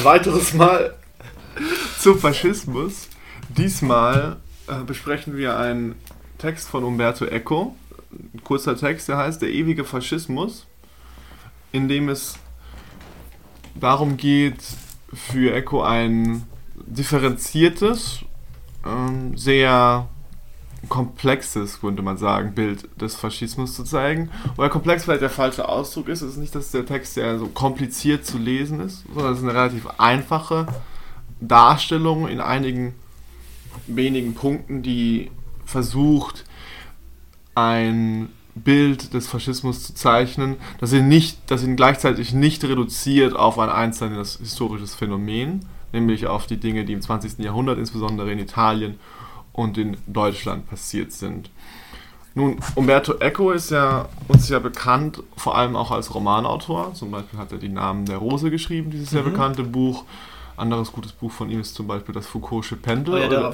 Ein weiteres Mal zum Faschismus. Diesmal äh, besprechen wir einen Text von Umberto Eco. Ein kurzer Text, der heißt Der ewige Faschismus, in dem es darum geht, für Eco ein differenziertes, ähm, sehr komplexes, könnte man sagen, Bild des Faschismus zu zeigen. Weil komplex vielleicht der falsche Ausdruck ist. Es ist nicht, dass der Text sehr so kompliziert zu lesen ist, sondern es ist eine relativ einfache Darstellung in einigen wenigen Punkten, die versucht, ein Bild des Faschismus zu zeichnen, das ihn, nicht, das ihn gleichzeitig nicht reduziert auf ein einzelnes historisches Phänomen, nämlich auf die Dinge, die im 20. Jahrhundert, insbesondere in Italien und in Deutschland passiert sind. Nun, Umberto Eco ist ja uns ja bekannt, vor allem auch als Romanautor. Zum Beispiel hat er die Namen der Rose geschrieben, dieses sehr Mhm. bekannte Buch. Anderes gutes Buch von ihm ist zum Beispiel das Foucault'sche Pendel Oh ja, oder,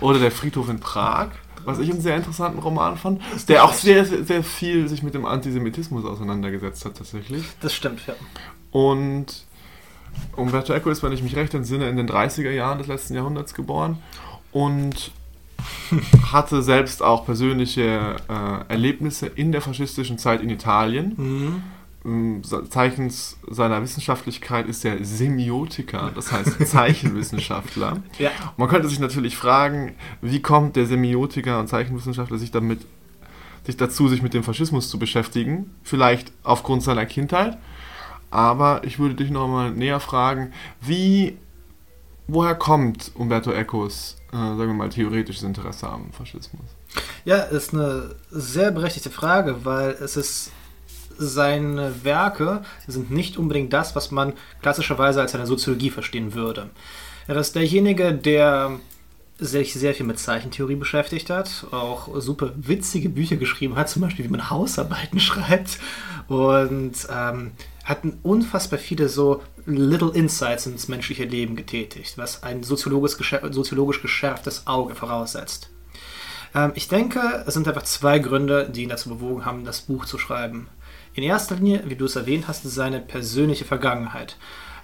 oder der Friedhof in Prag, was ich einen sehr interessanten Roman fand, der auch sehr, sehr, sehr viel sich mit dem Antisemitismus auseinandergesetzt hat tatsächlich. Das stimmt, ja. Und Umberto Eco ist, wenn ich mich recht entsinne, in den 30er Jahren des letzten Jahrhunderts geboren und hatte selbst auch persönliche äh, Erlebnisse in der faschistischen Zeit in Italien. Mhm. Ähm, Zeichens seiner Wissenschaftlichkeit ist er Semiotiker, das heißt Zeichenwissenschaftler. Ja. Man könnte sich natürlich fragen, wie kommt der Semiotiker und Zeichenwissenschaftler sich damit sich dazu, sich mit dem Faschismus zu beschäftigen? Vielleicht aufgrund seiner Kindheit. Aber ich würde dich noch mal näher fragen, wie, woher kommt Umberto Ecos, äh, sagen wir mal, theoretisches Interesse am Faschismus? Ja, ist eine sehr berechtigte Frage, weil es ist seine Werke sind nicht unbedingt das, was man klassischerweise als eine Soziologie verstehen würde. Er ist derjenige, der sich sehr viel mit Zeichentheorie beschäftigt hat, auch super witzige Bücher geschrieben hat, zum Beispiel wie man Hausarbeiten schreibt und ähm, hat unfassbar viele so Little Insights ins menschliche Leben getätigt, was ein soziologisch, soziologisch geschärftes Auge voraussetzt. Ähm, ich denke, es sind einfach zwei Gründe, die ihn dazu bewogen haben, das Buch zu schreiben. In erster Linie, wie du es erwähnt hast, seine persönliche Vergangenheit.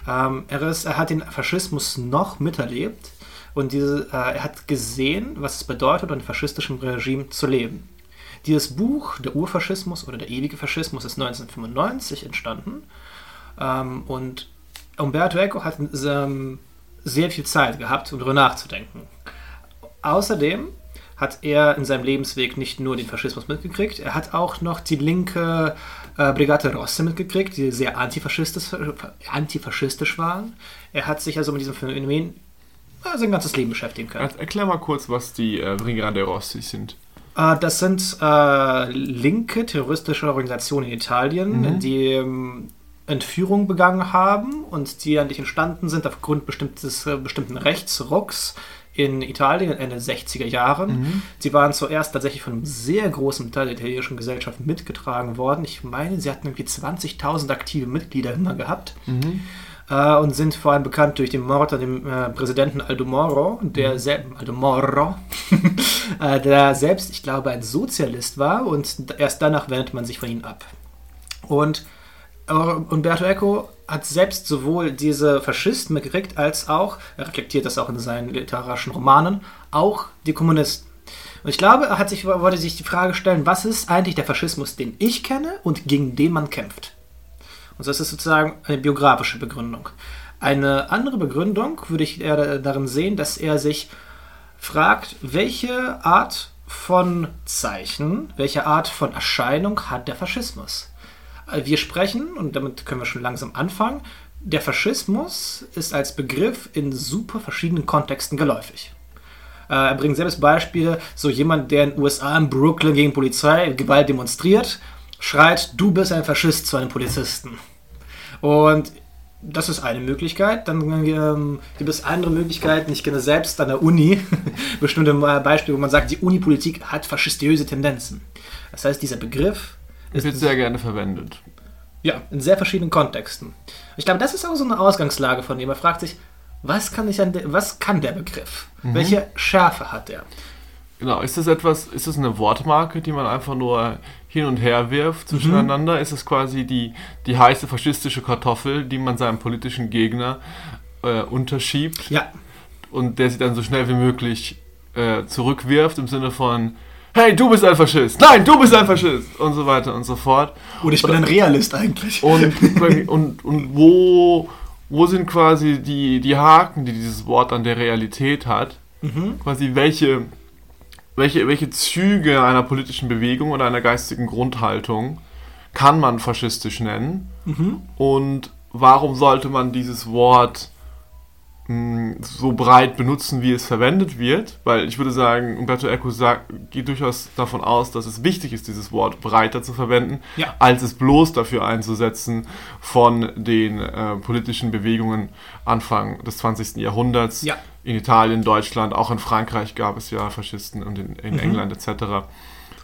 Ähm, er, ist, er hat den Faschismus noch miterlebt und diese, äh, er hat gesehen, was es bedeutet, unter faschistischen Regime zu leben. Dieses Buch, der Urfaschismus oder der ewige Faschismus, ist 1995 entstanden ähm, und Umberto Eco hat ähm, sehr viel Zeit gehabt, um darüber nachzudenken. Außerdem hat er in seinem Lebensweg nicht nur den Faschismus mitgekriegt, er hat auch noch die linke äh, Brigate Rosse mitgekriegt, die sehr antifaschistisch, antifaschistisch waren. Er hat sich also mit diesem Phänomen äh, sein ganzes Leben beschäftigen können. Er- Erklär mal kurz, was die äh, Brigade Rossi sind. Äh, das sind äh, linke terroristische Organisationen in Italien, Mhm. die ähm, Entführungen begangen haben und die eigentlich entstanden sind aufgrund bestimmtes, äh, bestimmten Rechtsrucks in Italien Ende der 60er Jahren. Sie waren zuerst tatsächlich von einem sehr großen Teil der italienischen Gesellschaft mitgetragen worden. Ich meine, sie hatten irgendwie 20.000 aktive Mitglieder immer gehabt äh, und sind vor allem bekannt durch den Mord an dem äh, Präsidenten Aldo Moro, der sel- Aldo Moro, äh, der selbst, ich glaube, ein Sozialist war und erst danach wendet man sich von ihm ab. Und Umberto Eco hat selbst sowohl diese Faschisten mitgekriegt, als auch, er reflektiert das auch in seinen literarischen Romanen, auch die Kommunisten. Und ich glaube, er hat sich, wollte sich die Frage stellen, was ist eigentlich der Faschismus, den ich kenne und gegen den man kämpft? Und das ist sozusagen eine biografische Begründung. Eine andere Begründung würde ich eher darin sehen, dass er sich fragt, welche Art von Zeichen, welche Art von Erscheinung hat der Faschismus? Äh, Wir sprechen, und damit können wir schon langsam anfangen, der Faschismus ist als Begriff in super verschiedenen Kontexten geläufig. Äh, er bringt selbst Beispiele, so jemand, der in den USA in Brooklyn gegen Polizeigewalt demonstriert schreit, du bist ein Faschist zu einem Polizisten. Und das ist eine Möglichkeit. Dann ähm, gibt es andere Möglichkeiten. Ich kenne selbst an der Uni bestimmte Beispiele, wo man sagt, die Unipolitik hat faschistiöse Tendenzen. Das heißt, dieser Begriff ist wird sehr gerne verwendet. Ja, in sehr verschiedenen Kontexten. Ich glaube, das ist auch so eine Ausgangslage von dem. Man fragt sich, was kann, ich an was kann der Begriff? Mhm. Welche Schärfe hat er? Genau, ist das etwas, ist das eine Wortmarke, die man einfach nur hin und her wirft zwischeneinander? Mhm. Ist es quasi die, die heiße faschistische Kartoffel, die man seinem politischen Gegner äh, unterschiebt? Ja. Und der sie dann so schnell wie möglich äh, zurückwirft im Sinne von, hey, du bist ein Faschist, nein, du bist ein Faschist und so weiter und so fort. Oder ich bin ein Realist eigentlich. Und, und, und wo, wo sind quasi die, die Haken, die dieses Wort an der Realität hat? Mhm. Quasi welche welche, welche Züge einer politischen Bewegung oder einer geistigen Grundhaltung kann man faschistisch nennen? Mhm. Und warum sollte man dieses Wort mh, so breit benutzen, wie es verwendet wird? Weil ich würde sagen, Umberto Eco sagt, geht durchaus davon aus, dass es wichtig ist, dieses Wort breiter zu verwenden, ja. als es bloß dafür einzusetzen von den äh, politischen Bewegungen Anfang des 20. Jahrhunderts. Ja in Italien, Deutschland, auch in Frankreich gab es ja Faschisten und in, in mhm. England etc.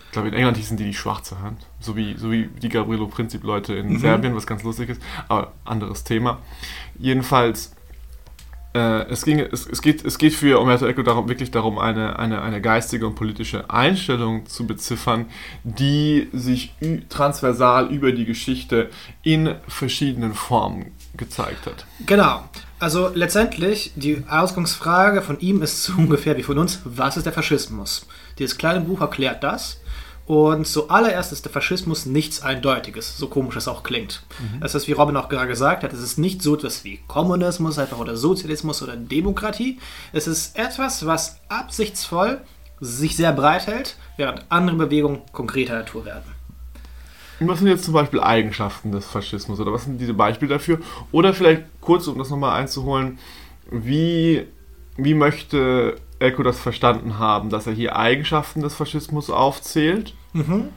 Ich glaube, in England hießen die die Schwarze Hand, so wie, so wie die Gabrielo Princip-Leute in mhm. Serbien, was ganz lustig ist, aber anderes Thema. Jedenfalls, äh, es, ging, es, es, geht, es geht für Umberto Eco darum, wirklich darum, eine, eine, eine geistige und politische Einstellung zu beziffern, die sich transversal über die Geschichte in verschiedenen Formen gezeigt hat. Genau. Also letztendlich, die Ausgangsfrage von ihm ist so ungefähr wie von uns, was ist der Faschismus? Dieses kleine Buch erklärt das. Und zuallererst ist der Faschismus nichts Eindeutiges, so komisch es auch klingt. Mhm. Das ist, wie Robin auch gerade gesagt hat, es ist nicht so etwas wie Kommunismus einfach oder Sozialismus oder Demokratie. Es ist etwas, was absichtsvoll sich sehr breit hält, während andere Bewegungen konkreter Natur werden. Was sind jetzt zum Beispiel Eigenschaften des Faschismus oder was sind diese Beispiele dafür? Oder vielleicht kurz, um das nochmal einzuholen, wie, wie möchte Eco das verstanden haben, dass er hier Eigenschaften des Faschismus aufzählt? Mhm.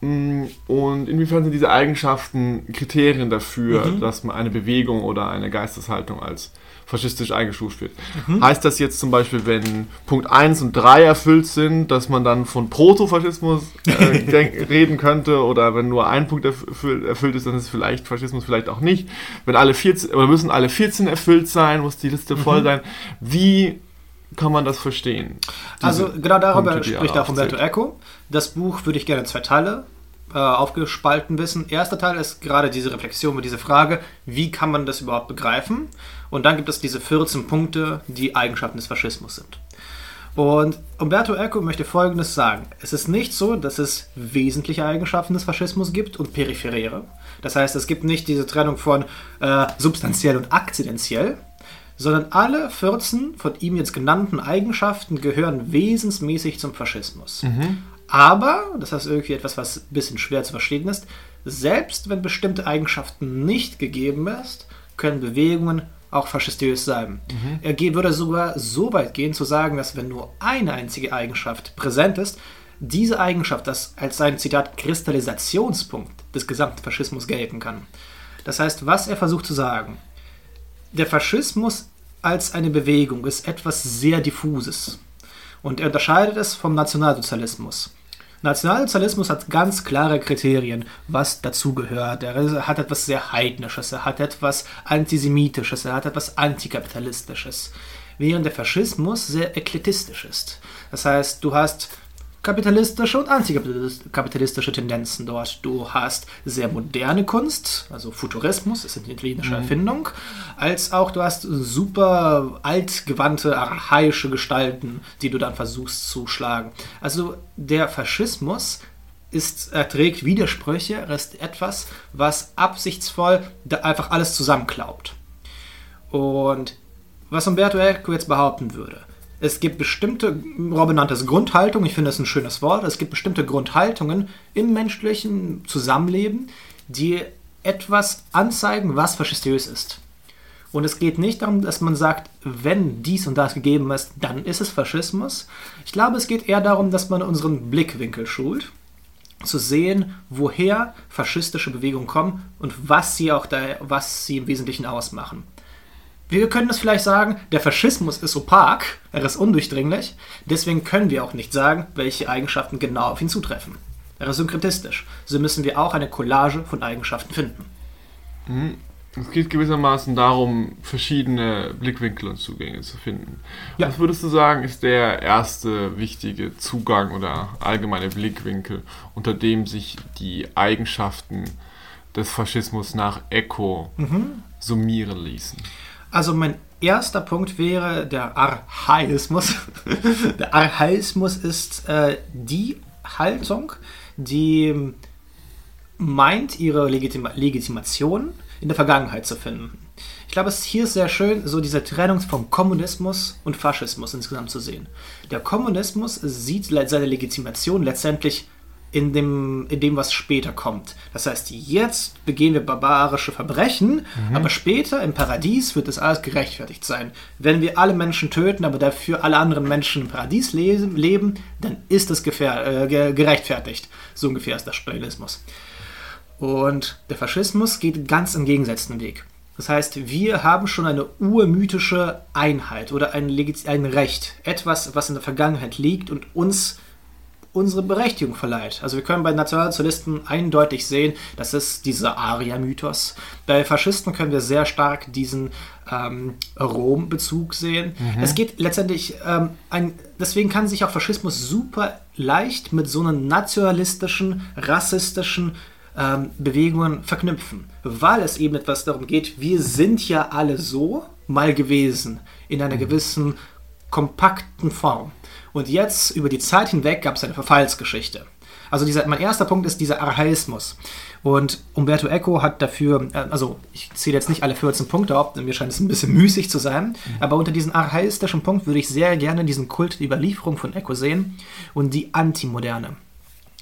Mm, und inwiefern sind diese Eigenschaften Kriterien dafür, mhm. dass man eine Bewegung oder eine Geisteshaltung als faschistisch eingestuft wird. Mhm. Heißt das jetzt zum Beispiel, wenn Punkt 1 und 3 erfüllt sind, dass man dann von Protofaschismus äh, reden könnte oder wenn nur ein Punkt erfüllt, erfüllt, ist, dann ist es vielleicht Faschismus, vielleicht auch nicht. Wenn alle 14, oder müssen alle 14 erfüllt sein, muss die Liste mhm. voll sein. Wie kann man das verstehen? Also genau darüber Punkte, spricht auch Umberto Eco. Das Buch würde ich gerne in zwei Teile äh, aufgespalten wissen. Erster Teil ist gerade diese Reflexion mit dieser Frage, wie kann man das überhaupt begreifen? Und dann gibt es diese 14 Punkte, die Eigenschaften des Faschismus sind. Und Umberto Eco möchte Folgendes sagen. Es ist nicht so, dass es wesentliche Eigenschaften des Faschismus gibt und peripheräre. Das heißt, es gibt nicht diese Trennung von äh, substanziell und akzidentiell, sondern alle 14 von ihm jetzt genannten Eigenschaften gehören wesensmäßig zum Faschismus. Mhm. Aber, das ist irgendwie etwas, was ein bisschen schwer zu verstehen ist, selbst wenn bestimmte Eigenschaften nicht gegeben ist, können Bewegungen auch faschistisch sein. Mhm. Er würde sogar so weit gehen zu sagen, dass wenn nur eine einzige Eigenschaft präsent ist, diese Eigenschaft das als sein Zitat Kristallisationspunkt des gesamten Faschismus gelten kann. Das heißt, was er versucht zu sagen, der Faschismus als eine Bewegung ist etwas sehr diffuses und er unterscheidet es vom Nationalsozialismus. Nationalsozialismus hat ganz klare Kriterien, was dazugehört. Er hat etwas sehr Heidnisches, er hat etwas Antisemitisches, er hat etwas Antikapitalistisches. Während der Faschismus sehr ekletistisch ist. Das heißt, du hast kapitalistische und antikapitalistische Tendenzen dort. Du hast sehr moderne Kunst, also Futurismus, ist eine italienische mhm. Erfindung, als auch du hast super altgewandte, archaische Gestalten, die du dann versuchst zu schlagen. Also der Faschismus ist, erträgt Widersprüche, er ist etwas, was absichtsvoll einfach alles zusammenklaubt. Und was Umberto Eco jetzt behaupten würde, es gibt bestimmte, Robin nannte es Grundhaltung, ich finde das ein schönes Wort, es gibt bestimmte Grundhaltungen im menschlichen Zusammenleben, die etwas anzeigen, was faschistiös ist. Und es geht nicht darum, dass man sagt, wenn dies und das gegeben ist, dann ist es Faschismus. Ich glaube, es geht eher darum, dass man unseren Blickwinkel schult. zu sehen, woher faschistische Bewegungen kommen und was sie auch da, was sie im Wesentlichen ausmachen. Wir können das vielleicht sagen, der Faschismus ist opak, er ist undurchdringlich, deswegen können wir auch nicht sagen, welche Eigenschaften genau auf ihn zutreffen. Er ist synkretistisch, so müssen wir auch eine Collage von Eigenschaften finden. Mhm. Es geht gewissermaßen darum, verschiedene Blickwinkel und Zugänge zu finden. Ja. Was würdest du sagen, ist der erste wichtige Zugang oder allgemeine Blickwinkel, unter dem sich die Eigenschaften des Faschismus nach Eco mhm. summieren ließen? Also mein erster Punkt wäre der Archaismus. der Archaismus ist äh, die Haltung, die meint, ihre Legitima Legitimation in der Vergangenheit zu finden. Ich glaube, es hier ist sehr schön, so diese Trennung von Kommunismus und Faschismus insgesamt zu sehen. Der Kommunismus sieht seine Legitimation letztendlich in dem, in dem, was später kommt. Das heißt, jetzt begehen wir barbarische Verbrechen, mhm. aber später im Paradies wird das alles gerechtfertigt sein. Wenn wir alle Menschen töten, aber dafür alle anderen Menschen im Paradies leben, dann ist das äh, gerechtfertigt. So ungefähr ist der Stalinismus. Und der Faschismus geht ganz im gegensätzlichen Weg. Das heißt, wir haben schon eine urmythische Einheit oder ein, ein Recht, etwas, was in der Vergangenheit liegt und uns unsere Berechtigung verleiht. Also wir können bei Nationalsozialisten eindeutig sehen, das ist dieser Aria-Mythos. Bei Faschisten können wir sehr stark diesen ähm, Rom-Bezug sehen. Mhm. Es geht letztendlich, ähm, ein, deswegen kann sich auch Faschismus super leicht mit so einem nationalistischen, rassistischen ähm, Bewegungen verknüpfen, weil es eben etwas darum geht, wir sind ja alle so mal gewesen, in einer mhm. gewissen kompakten Form. Und jetzt, über die Zeit hinweg, gab es eine Verfallsgeschichte. Also dieser, mein erster Punkt ist dieser Archaismus. Und Umberto Eco hat dafür, äh, also ich zähle jetzt nicht alle 14 Punkte auf, denn mir scheint es ein bisschen müßig zu sein, aber unter diesem archaistischen Punkt würde ich sehr gerne diesen Kult der Überlieferung von Eco sehen und die Antimoderne.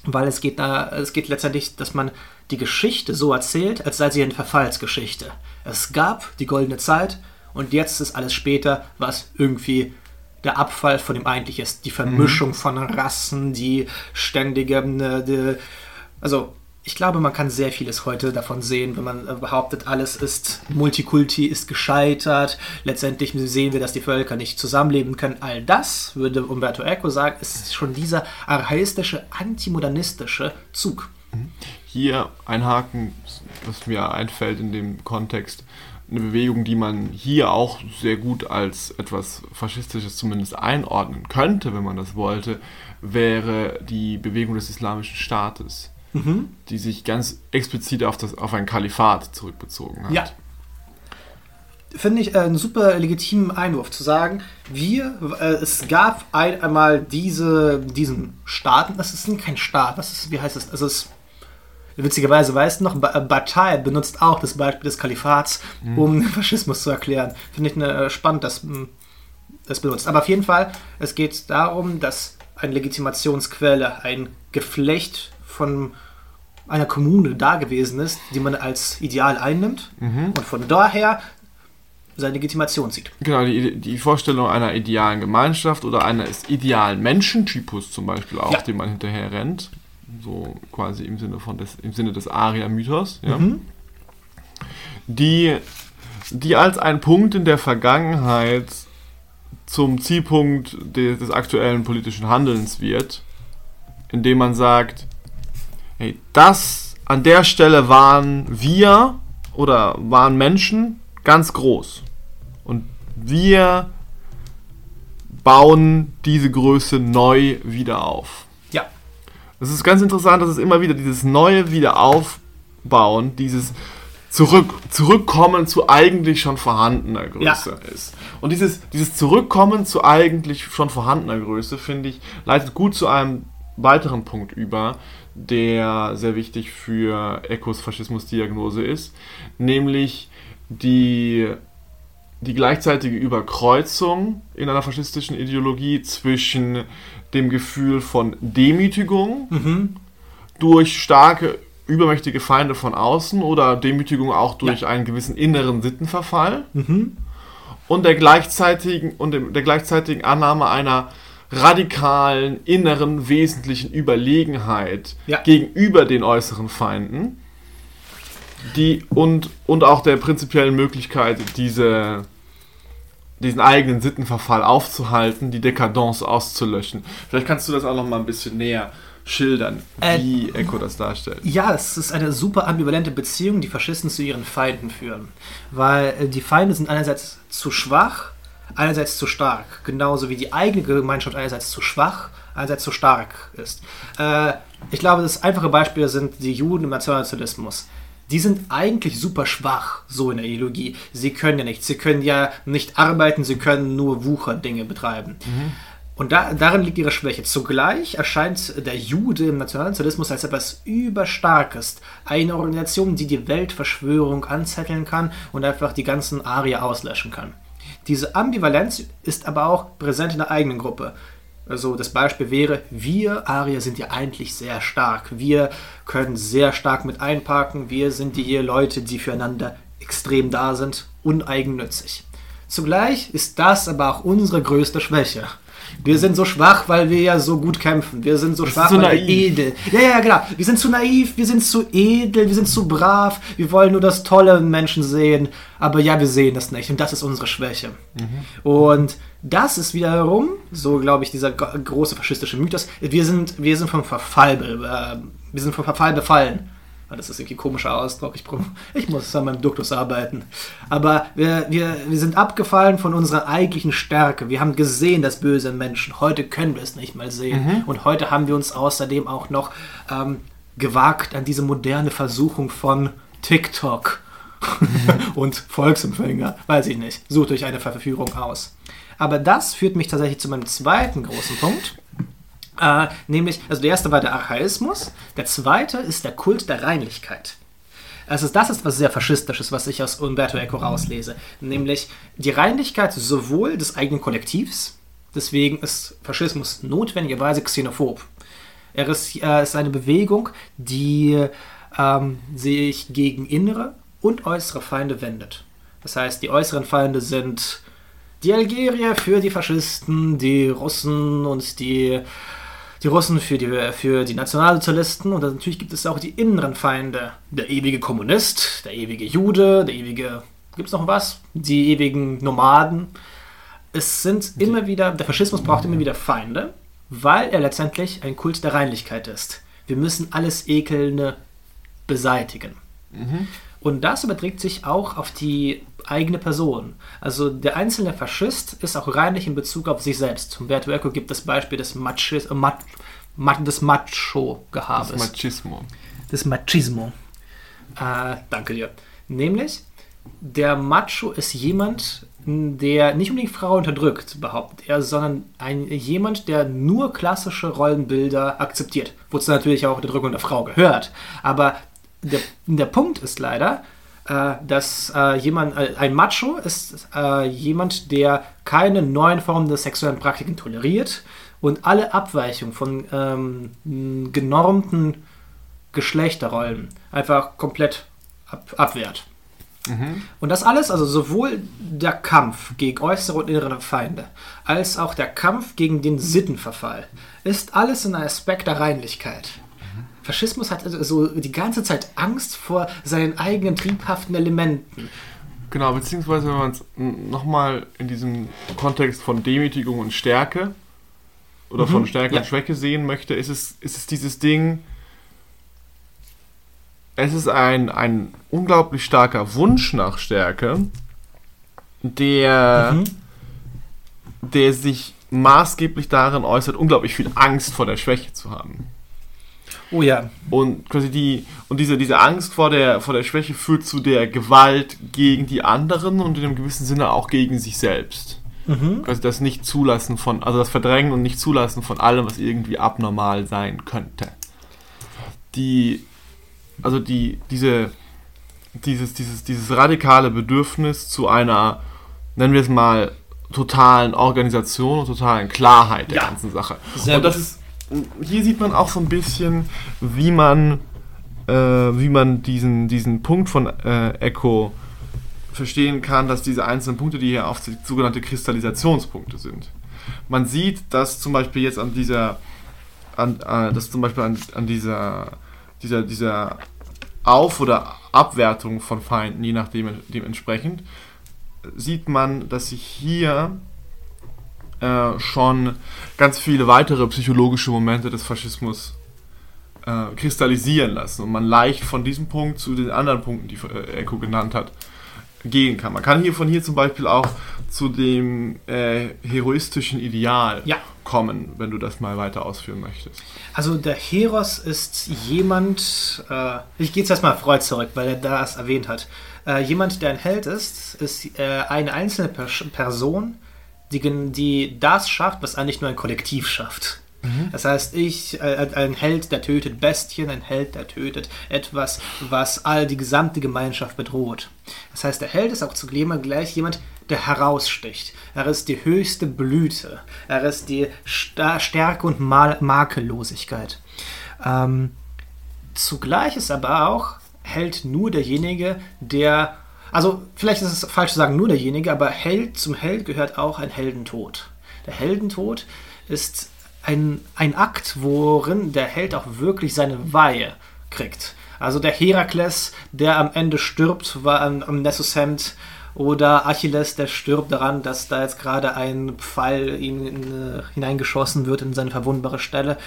Weil es geht da, es geht letztendlich, dass man die Geschichte so erzählt, als sei sie eine Verfallsgeschichte. Es gab die goldene Zeit und jetzt ist alles später, was irgendwie der Abfall von dem eigentlich ist. Die Vermischung mhm. von Rassen, die ständige. Äh, die, also, ich glaube, man kann sehr vieles heute davon sehen, wenn man äh, behauptet, alles ist Multikulti, ist gescheitert. Letztendlich sehen wir, dass die Völker nicht zusammenleben können. All das, würde Umberto Eco sagen, ist schon dieser archaistische, antimodernistische Zug. Mhm. Hier ein Haken, was mir einfällt in dem Kontext eine Bewegung, die man hier auch sehr gut als etwas Faschistisches zumindest einordnen könnte, wenn man das wollte, wäre die Bewegung des Islamischen Staates, mhm. die sich ganz explizit auf, das, auf ein Kalifat zurückbezogen hat. Ja. Finde ich äh, einen super legitimen Einwurf zu sagen, wir, äh, es gab ein, einmal diese, diesen Staaten, das ist kein Staat, was ist, wie heißt es, es ist Witzigerweise, weißt du noch, Bataille benutzt auch das Beispiel des Kalifats, mhm. um den Faschismus zu erklären. Finde ich ne, äh, spannend, dass hm, das benutzt. Aber auf jeden Fall, es geht darum, dass eine Legitimationsquelle, ein Geflecht von einer Kommune da gewesen ist, die man als Ideal einnimmt mhm. und von daher seine Legitimation sieht. Genau, die, die Vorstellung einer idealen Gemeinschaft oder eines idealen Menschentypus zum Beispiel auch, ja. dem man hinterher rennt so quasi im Sinne von des, im Sinne des Aria-Mythos, ja, mhm. die, die als ein Punkt in der Vergangenheit zum Zielpunkt des, des aktuellen politischen Handelns wird, indem man sagt, hey, das an der Stelle waren wir oder waren Menschen ganz groß. Und wir bauen diese Größe neu wieder auf. Es ist ganz interessant, dass es immer wieder dieses neue Wiederaufbauen, dieses Zurück, Zurückkommen zu eigentlich schon vorhandener Größe ja. ist. Und dieses, dieses Zurückkommen zu eigentlich schon vorhandener Größe, finde ich, leitet gut zu einem weiteren Punkt über, der sehr wichtig für Ecos Faschismusdiagnose ist, nämlich die, die gleichzeitige Überkreuzung in einer faschistischen Ideologie zwischen dem Gefühl von Demütigung mhm. durch starke, übermächtige Feinde von außen oder Demütigung auch durch ja. einen gewissen inneren Sittenverfall mhm. und der gleichzeitigen und der gleichzeitigen Annahme einer radikalen, inneren, wesentlichen Überlegenheit ja. gegenüber den äußeren Feinden. Die, und, und auch der prinzipiellen Möglichkeit, diese, diesen eigenen Sittenverfall aufzuhalten, die Dekadence auszulöschen. Vielleicht kannst du das auch noch mal ein bisschen näher schildern, äh, wie äh, Echo das darstellt. Ja, es ist eine super ambivalente Beziehung, die Faschisten zu ihren Feinden führen. Weil äh, die Feinde sind einerseits zu schwach, einerseits zu stark. Genauso wie die eigene Gemeinschaft einerseits zu schwach, einerseits zu stark ist. Äh, ich glaube, das einfache Beispiel sind die Juden im Nationalsozialismus die sind eigentlich super schwach, so in der Ideologie. Sie können ja nichts. Sie können ja nicht arbeiten, sie können nur Wucherdinge betreiben. Mhm. Und da, darin liegt ihre Schwäche. Zugleich erscheint der Jude im Nationalsozialismus als etwas Überstarkes. Eine Organisation, die die Weltverschwörung anzetteln kann und einfach die ganzen Arier auslöschen kann. Diese Ambivalenz ist aber auch präsent in der eigenen Gruppe. Also das Beispiel wäre, wir Arier sind ja eigentlich sehr stark. Wir können sehr stark mit einparken. Wir sind die Leute, die füreinander extrem da sind, uneigennützig. Zugleich ist das aber auch unsere größte Schwäche. Wir sind so schwach, weil wir ja so gut kämpfen. Wir sind so das schwach, so weil naiv. wir edel. Ja, ja, genau. Wir sind zu naiv, wir sind zu edel, wir sind zu brav. Wir wollen nur das Tolle in Menschen sehen. Aber ja, wir sehen das nicht. Und das ist unsere Schwäche. Mhm. Und das ist wiederum, so glaube ich, dieser große faschistische Mythos. Wir sind, wir sind vom Verfall, äh, wir sind vom Verfall befallen. Das ist irgendwie ein komischer Ausdruck. Ich, ich muss an meinem Duktus arbeiten. Aber wir, wir, wir sind abgefallen von unserer eigentlichen Stärke. Wir haben gesehen, das Böse Menschen. Heute können wir es nicht mal sehen. Mhm. Und heute haben wir uns außerdem auch noch ähm, gewagt an diese moderne Versuchung von TikTok und Volksempfänger. Weiß ich nicht. Sucht euch eine Verführung aus. Aber das führt mich tatsächlich zu meinem zweiten großen Punkt. Äh, nämlich, also der erste war der Archaismus, der zweite ist der Kult der Reinlichkeit. Also das ist was sehr faschistisches, was ich aus Umberto Eco rauslese, nämlich die Reinlichkeit sowohl des eigenen Kollektivs, deswegen ist Faschismus notwendigerweise xenophob. Er ist, äh, ist eine Bewegung, die ähm, sich gegen innere und äußere Feinde wendet. Das heißt, die äußeren Feinde sind die Algerier für die Faschisten, die Russen und die die Russen für die, für die Nationalsozialisten und natürlich gibt es auch die inneren Feinde. Der ewige Kommunist, der ewige Jude, der ewige, gibt es noch was? Die ewigen Nomaden. Es sind immer wieder, der Faschismus braucht immer wieder Feinde, weil er letztendlich ein Kult der Reinlichkeit ist. Wir müssen alles Ekelnde beseitigen. Mhm. Und das überträgt sich auch auf die eigene Person. Also der einzelne Faschist ist auch reinlich in Bezug auf sich selbst. Umberto Eco gibt das Beispiel des, Machis, äh, Mach, des Macho-Gehabes. Das Machismo. Des Machismo. Äh, danke dir. Nämlich, der Macho ist jemand, der nicht unbedingt Frau unterdrückt, behauptet er, sondern ein, jemand, der nur klassische Rollenbilder akzeptiert. Wozu natürlich auch der Drückung der Frau gehört. Aber der, der Punkt ist leider, dass äh, jemand, äh, ein Macho ist äh, jemand, der keine neuen Formen der sexuellen Praktiken toleriert und alle Abweichungen von ähm, genormten Geschlechterrollen einfach komplett ab, abwehrt. Mhm. Und das alles, also sowohl der Kampf gegen äußere und innere Feinde, als auch der Kampf gegen den Sittenverfall, ist alles ein Aspekt der Reinlichkeit. Faschismus hat also so die ganze Zeit Angst vor seinen eigenen triebhaften Elementen. Genau, beziehungsweise wenn man es nochmal in diesem Kontext von Demütigung und Stärke oder mhm. von Stärke ja. und Schwäche sehen möchte, ist es, ist es dieses Ding, es ist ein, ein unglaublich starker Wunsch nach Stärke, der, mhm. der sich maßgeblich darin äußert, unglaublich viel Angst vor der Schwäche zu haben. Oh ja. Und quasi die, und diese, diese Angst vor der, vor der Schwäche führt zu der Gewalt gegen die anderen und in einem gewissen Sinne auch gegen sich selbst. Mhm. Quasi das nicht zulassen von, also das Verdrängen und nicht zulassen von allem, was irgendwie abnormal sein könnte. Die, also die, diese, dieses, dieses, dieses radikale Bedürfnis zu einer, nennen wir es mal, totalen Organisation und totalen Klarheit der ja. ganzen Sache. Sehr und das ist hier sieht man auch so ein bisschen, wie man, äh, wie man diesen, diesen Punkt von äh, Echo verstehen kann, dass diese einzelnen Punkte, die hier auf sogenannte Kristallisationspunkte sind. man sieht, dass zum Beispiel jetzt an dieser, an, äh, dass zum Beispiel an, an dieser, dieser, dieser Auf- oder Abwertung von Feinden, je nachdem dementsprechend, sieht man, dass sich hier äh, schon ganz viele weitere psychologische Momente des Faschismus äh, kristallisieren lassen und man leicht von diesem Punkt zu den anderen Punkten, die äh, Eco genannt hat, gehen kann. Man kann hier von hier zum Beispiel auch zu dem äh, heroistischen Ideal ja. kommen, wenn du das mal weiter ausführen möchtest. Also der Heros ist jemand, äh, ich gehe jetzt erstmal auf Freud zurück, weil er das erwähnt hat. Äh, jemand, der ein Held ist, ist äh, eine einzelne Person, die, die das schafft, was eigentlich nur ein Kollektiv schafft. Mhm. Das heißt, ich, äh, ein Held, der tötet Bestien, ein Held, der tötet etwas, was all die gesamte Gemeinschaft bedroht. Das heißt, der Held ist auch zu gleich jemand, der heraussticht. Er ist die höchste Blüte. Er ist die Stärke und Mal Makellosigkeit. Ähm, zugleich ist aber auch Held nur derjenige, der also vielleicht ist es falsch zu sagen nur derjenige, aber Held zum Held gehört auch ein Heldentod. Der Heldentod ist ein, ein Akt, worin der Held auch wirklich seine Weihe kriegt. Also der Herakles, der am Ende stirbt, war am, am Nessushemd oder Achilles, der stirbt daran, dass da jetzt gerade ein Pfeil ihm in, äh, hineingeschossen wird in seine verwundbare Stelle.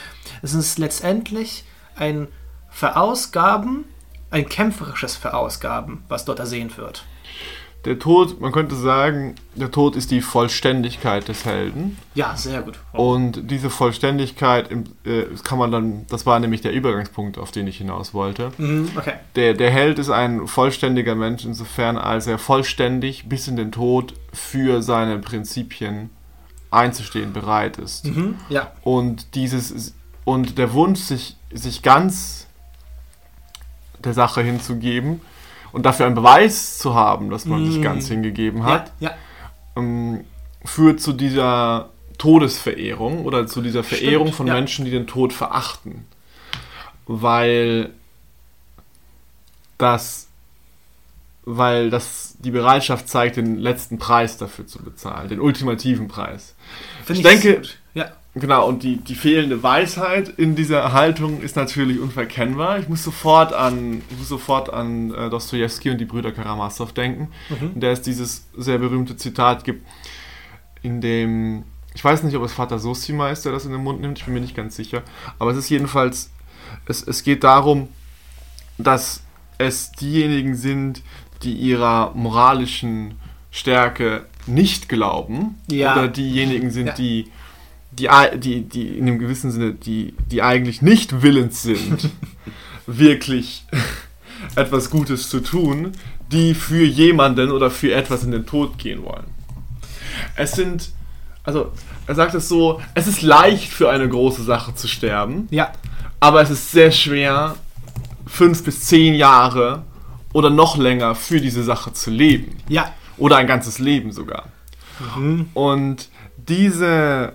Es ist letztendlich ein Verausgaben ein kämpferisches Verausgaben, was dort ersehen wird. Der Tod, man könnte sagen, der Tod ist die Vollständigkeit des Helden. Ja, sehr gut. Und diese Vollständigkeit äh, kann man dann, das war nämlich der Übergangspunkt, auf den ich hinaus wollte. Mhm, okay. Der, der Held ist ein vollständiger Mensch insofern, als er vollständig bis in den Tod für seine Prinzipien einzustehen bereit ist. Mhm, ja. Und dieses und der Wunsch, sich, sich ganz der Sache hinzugeben und dafür einen Beweis zu haben, dass man mm. sich ganz hingegeben hat, ja, ja. Ähm, führt zu dieser Todesverehrung oder zu dieser Verehrung Stimmt, von ja. Menschen, die den Tod verachten. Weil das, weil das die Bereitschaft zeigt, den letzten Preis dafür zu bezahlen, den ultimativen Preis. Find ich, denke. Genau, und die, die fehlende Weisheit in dieser Haltung ist natürlich unverkennbar. Ich muss sofort an, ich muss sofort an äh, Dostoevsky und die Brüder Karamasow denken, mhm. in der es dieses sehr berühmte Zitat gibt, in dem, ich weiß nicht, ob es Vater Sosima ist, der das in den Mund nimmt, ich bin mir nicht ganz sicher, aber es ist jedenfalls, es, es geht darum, dass es diejenigen sind, die ihrer moralischen Stärke nicht glauben, ja. oder diejenigen sind, ja. die die, die, die in einem gewissen Sinne, die, die eigentlich nicht willens sind, wirklich etwas Gutes zu tun, die für jemanden oder für etwas in den Tod gehen wollen. Es sind, also er sagt es so, es ist leicht für eine große Sache zu sterben, ja. aber es ist sehr schwer, fünf bis zehn Jahre oder noch länger für diese Sache zu leben. Ja. Oder ein ganzes Leben sogar. Mhm. Und diese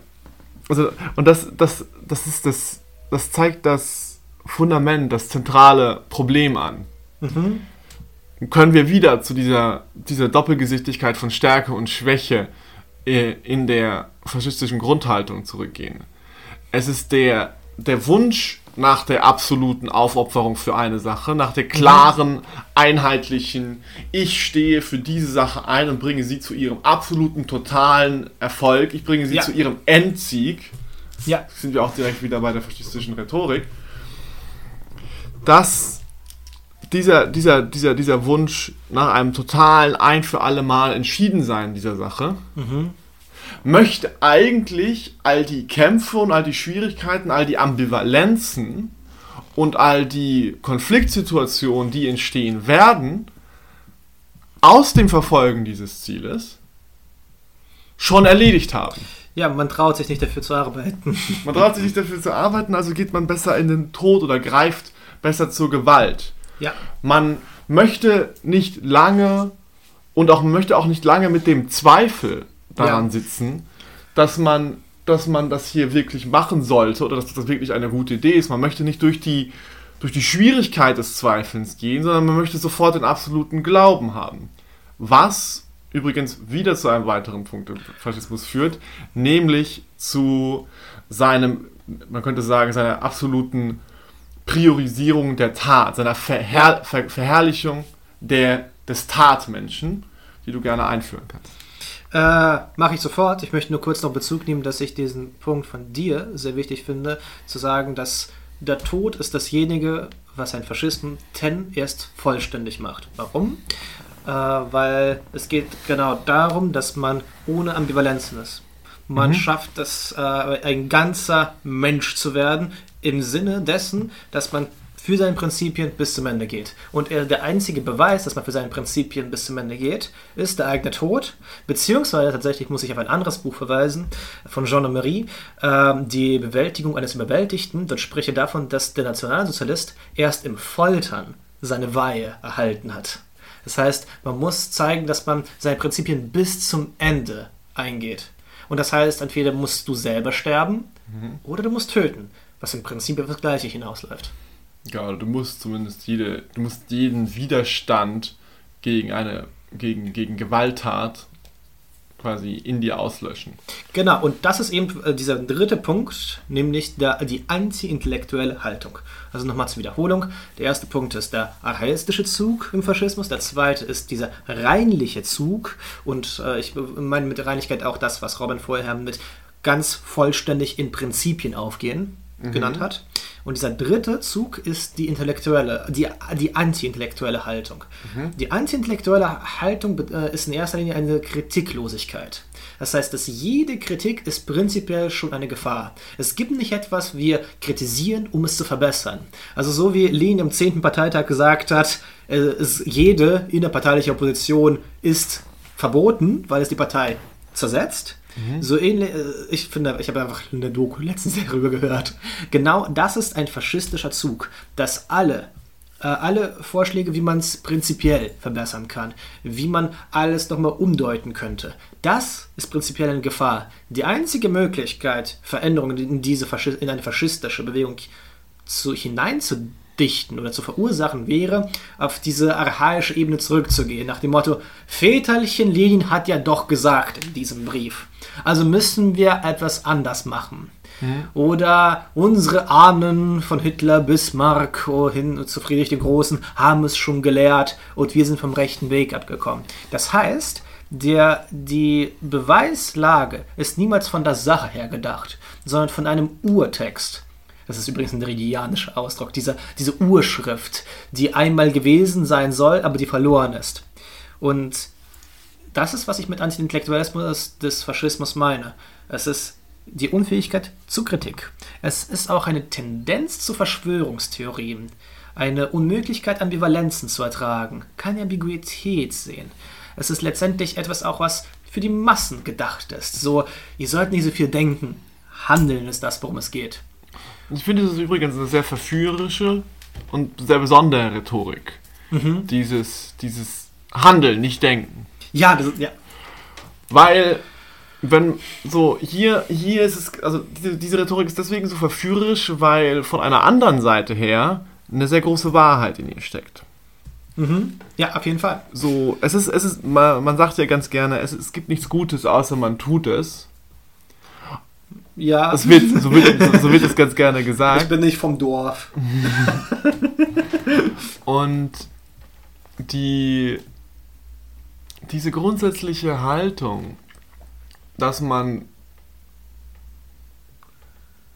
also, und das, das, das ist das, das zeigt das Fundament, das zentrale Problem an. Mhm. Können wir wieder zu dieser, dieser Doppelgesichtigkeit von Stärke und Schwäche äh, in der faschistischen Grundhaltung zurückgehen. Es ist der, der Wunsch nach der absoluten Aufopferung für eine Sache, nach der klaren, einheitlichen, ich stehe für diese Sache ein und bringe sie zu ihrem absoluten, totalen Erfolg, ich bringe sie ja. zu ihrem Endsieg. Ja. Sind wir auch direkt wieder bei der faschistischen Rhetorik. Dass dieser, dieser, dieser, dieser Wunsch nach einem totalen, ein für alle Mal entschieden sein dieser Sache, mhm möchte eigentlich all die Kämpfe und all die Schwierigkeiten, all die Ambivalenzen und all die Konfliktsituationen, die entstehen werden, aus dem Verfolgen dieses Zieles schon erledigt haben. Ja, man traut sich nicht dafür zu arbeiten. Man traut sich nicht dafür zu arbeiten, also geht man besser in den Tod oder greift besser zur Gewalt. Ja. Man möchte nicht lange und auch möchte auch nicht lange mit dem Zweifel daran ja. sitzen, dass man, dass man das hier wirklich machen sollte oder dass das wirklich eine gute Idee ist. Man möchte nicht durch die, durch die Schwierigkeit des Zweifelns gehen, sondern man möchte sofort den absoluten Glauben haben. Was übrigens wieder zu einem weiteren Punkt im Faschismus führt, nämlich zu seinem, man könnte sagen, seiner absoluten Priorisierung der Tat, seiner Verherr Ver Verherrlichung der, des Tatmenschen, die du gerne einführen kannst. Äh, Mache ich sofort. Ich möchte nur kurz noch Bezug nehmen, dass ich diesen Punkt von dir sehr wichtig finde, zu sagen, dass der Tod ist dasjenige, was ein Faschisten erst vollständig macht. Warum? Äh, weil es geht genau darum, dass man ohne Ambivalenzen ist. Man mhm. schafft es, äh, ein ganzer Mensch zu werden, im Sinne dessen, dass man für seine Prinzipien bis zum Ende geht. Und er, der einzige Beweis, dass man für seine Prinzipien bis zum Ende geht, ist der eigene Tod. Beziehungsweise tatsächlich muss ich auf ein anderes Buch verweisen von Jean Marie, äh, die Bewältigung eines Überwältigten. Dort spricht er davon, dass der Nationalsozialist erst im Foltern seine Weihe erhalten hat. Das heißt, man muss zeigen, dass man seine Prinzipien bis zum Ende eingeht. Und das heißt, entweder musst du selber sterben mhm. oder du musst töten, was im Prinzip auf das Gleiche hinausläuft. Ja, du musst zumindest jede, du musst jeden Widerstand gegen eine, gegen, gegen Gewalttat quasi in dir auslöschen. Genau, und das ist eben äh, dieser dritte Punkt, nämlich der, die anti-intellektuelle Haltung. Also nochmal zur Wiederholung. Der erste Punkt ist der archaistische Zug im Faschismus, der zweite ist dieser reinliche Zug und äh, ich meine mit Reinlichkeit auch das, was Robin vorher mit ganz vollständig in Prinzipien aufgehen mhm. genannt hat. Und dieser dritte Zug ist die intellektuelle, die, die anti-intellektuelle Haltung. Mhm. Die anti-intellektuelle Haltung äh, ist in erster Linie eine Kritiklosigkeit. Das heißt, dass jede Kritik ist prinzipiell schon eine Gefahr. Es gibt nicht etwas, wir kritisieren, um es zu verbessern. Also so wie Lenin im 10. Parteitag gesagt hat, äh, es, jede innerparteiliche Opposition ist verboten, weil es die Partei zersetzt. Mhm. So ähnlich, äh, ich finde, ich habe einfach eine Doku letztens darüber gehört. Genau das ist ein faschistischer Zug, dass alle äh, alle Vorschläge, wie man es prinzipiell verbessern kann, wie man alles nochmal umdeuten könnte. Das ist prinzipiell eine Gefahr. Die einzige Möglichkeit, Veränderungen in, diese in eine faschistische Bewegung zu, hineinzudenken, dichten oder zu verursachen wäre, auf diese archaische Ebene zurückzugehen, nach dem Motto, Väterchen Lenin hat ja doch gesagt in diesem Brief. Also müssen wir etwas anders machen. Mhm. Oder unsere Ahnen von Hitler, Bismarck oh, hin zu Friedrich dem Großen haben es schon gelehrt und wir sind vom rechten Weg abgekommen. Das heißt, der, die Beweislage ist niemals von der Sache her gedacht, sondern von einem Urtext. Das ist übrigens ein rigianischer Ausdruck, dieser, diese Urschrift, die einmal gewesen sein soll, aber die verloren ist. Und das ist, was ich mit Antiintellektualismus des Faschismus meine. Es ist die Unfähigkeit zu Kritik. Es ist auch eine Tendenz zu Verschwörungstheorien, eine Unmöglichkeit, Ambivalenzen zu ertragen, keine Ambiguität sehen. Es ist letztendlich etwas auch, was für die Massen gedacht ist. So, ihr sollt nicht so viel denken. Handeln ist das, worum es geht. Ich finde, das ist übrigens eine sehr verführerische und sehr besondere Rhetorik. Mhm. Dieses, dieses Handeln, nicht Denken. Ja, das, ja. Weil, wenn so, hier, hier ist es, also diese, diese Rhetorik ist deswegen so verführerisch, weil von einer anderen Seite her eine sehr große Wahrheit in ihr steckt. Mhm. Ja, auf jeden Fall. So, es ist, es ist, man, man sagt ja ganz gerne, es, es gibt nichts Gutes, außer man tut es. Ja. Das wird, so, wird, so wird es ganz gerne gesagt. Ich bin nicht vom Dorf. Und die, diese grundsätzliche Haltung, dass man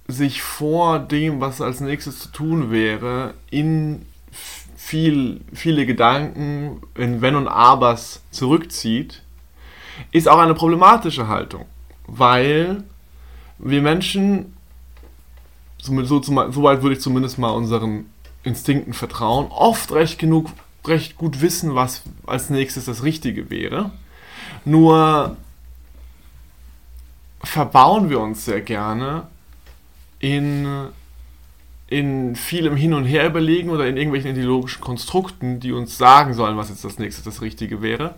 sich vor dem, was als nächstes zu tun wäre, in viel, viele Gedanken, in Wenn und Abers zurückzieht, ist auch eine problematische Haltung, weil wir Menschen, so, so, weit würde ich zumindest mal unseren Instinkten vertrauen, oft recht genug, recht gut wissen, was als nächstes das Richtige wäre. Nur verbauen wir uns sehr gerne in, in vielem Hin und Her überlegen oder in irgendwelchen ideologischen Konstrukten, die uns sagen sollen, was jetzt das nächste das Richtige wäre,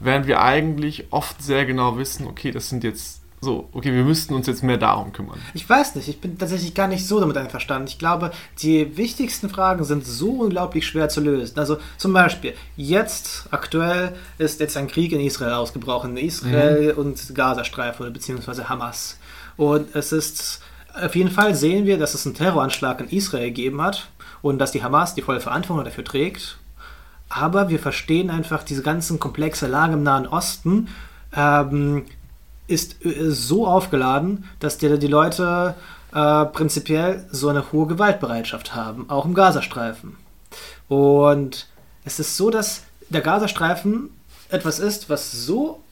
während wir eigentlich oft sehr genau wissen, okay, das sind jetzt so, okay, wir müssten uns jetzt mehr darum kümmern? Ich weiß nicht, ich bin tatsächlich gar nicht so damit einverstanden. Ich glaube, die wichtigsten Fragen sind so unglaublich schwer zu lösen. Also zum Beispiel, jetzt aktuell ist jetzt ein Krieg in Israel ausgebrochen, Israel mhm. und Gazastreifen beziehungsweise Hamas. Und es ist, auf jeden Fall sehen wir, dass es einen Terroranschlag in Israel gegeben hat und dass die Hamas die volle Verantwortung dafür trägt. Aber wir verstehen einfach diese ganzen komplexe Lage im Nahen Osten. Ähm, ist äh, so aufgeladen, dass die, die Leute äh, prinzipiell so eine hohe Gewaltbereitschaft haben, auch im Gazastreifen. Und es ist so, dass der Gazastreifen etwas ist, was so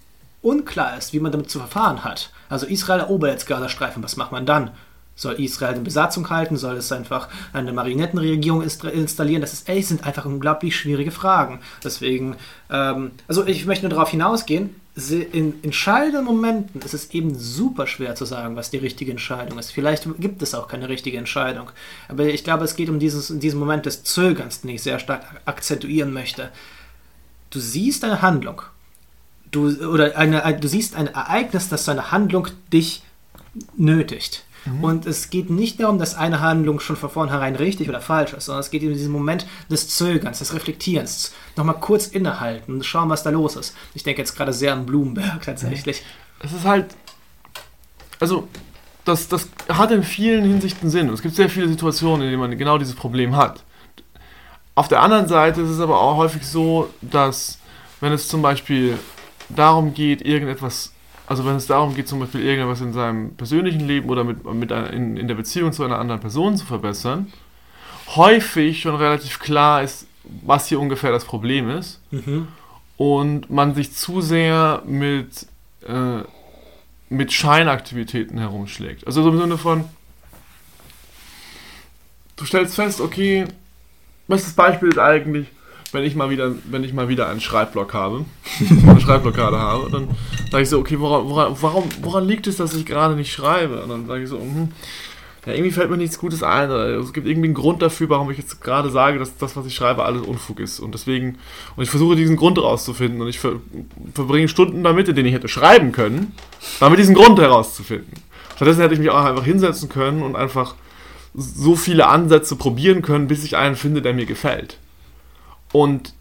unklar ist, wie man damit zu verfahren hat. Also Israel erobert jetzt Gazastreifen, was macht man dann? Soll Israel eine Besatzung halten? Soll es einfach eine Marionettenregierung installieren? Das ist, ey, sind einfach unglaublich schwierige Fragen. Deswegen, ähm, also ich möchte nur darauf hinausgehen, in entscheidenden Momenten ist es eben super schwer zu sagen, was die richtige Entscheidung ist. Vielleicht gibt es auch keine richtige Entscheidung. Aber ich glaube, es geht um dieses, diesen Moment des Zögerns, den ich sehr stark akzentuieren möchte. Du siehst eine Handlung. Du, oder eine, du siehst ein Ereignis, das seine Handlung dich nötigt. Mhm. Und es geht nicht darum, dass eine Handlung schon von vornherein richtig oder falsch ist, sondern es geht um diesen Moment des Zögerns, des Reflektierens. Nochmal kurz innehalten und schauen, was da los ist. Ich denke jetzt gerade sehr an Blumenberg tatsächlich. Es ist halt. Also, das, das hat in vielen Hinsichten Sinn. Es gibt sehr viele Situationen, in denen man genau dieses Problem hat. Auf der anderen Seite ist es aber auch häufig so, dass, wenn es zum Beispiel darum geht, irgendetwas also wenn es darum geht, zum Beispiel irgendwas in seinem persönlichen Leben oder mit, mit einer, in, in der Beziehung zu einer anderen Person zu verbessern, häufig schon relativ klar ist, was hier ungefähr das Problem ist. Mhm. Und man sich zu sehr mit, äh, mit Scheinaktivitäten herumschlägt. Also so im Sinne von, du stellst fest, okay, bestes Beispiel ist eigentlich, wenn ich mal wieder, wenn ich mal wieder einen Schreibblock habe, eine Schreibblockade habe, dann sage ich so, okay, woran, woran, warum, woran liegt es, dass ich gerade nicht schreibe? Und dann sage ich so, mh, ja, irgendwie fällt mir nichts Gutes ein. Es gibt irgendwie einen Grund dafür, warum ich jetzt gerade sage, dass das, was ich schreibe, alles Unfug ist. Und deswegen, und ich versuche diesen Grund herauszufinden und ich ver, verbringe Stunden damit, in denen ich hätte schreiben können, damit diesen Grund herauszufinden. Stattdessen hätte ich mich auch einfach hinsetzen können und einfach so viele Ansätze probieren können, bis ich einen finde, der mir gefällt. Und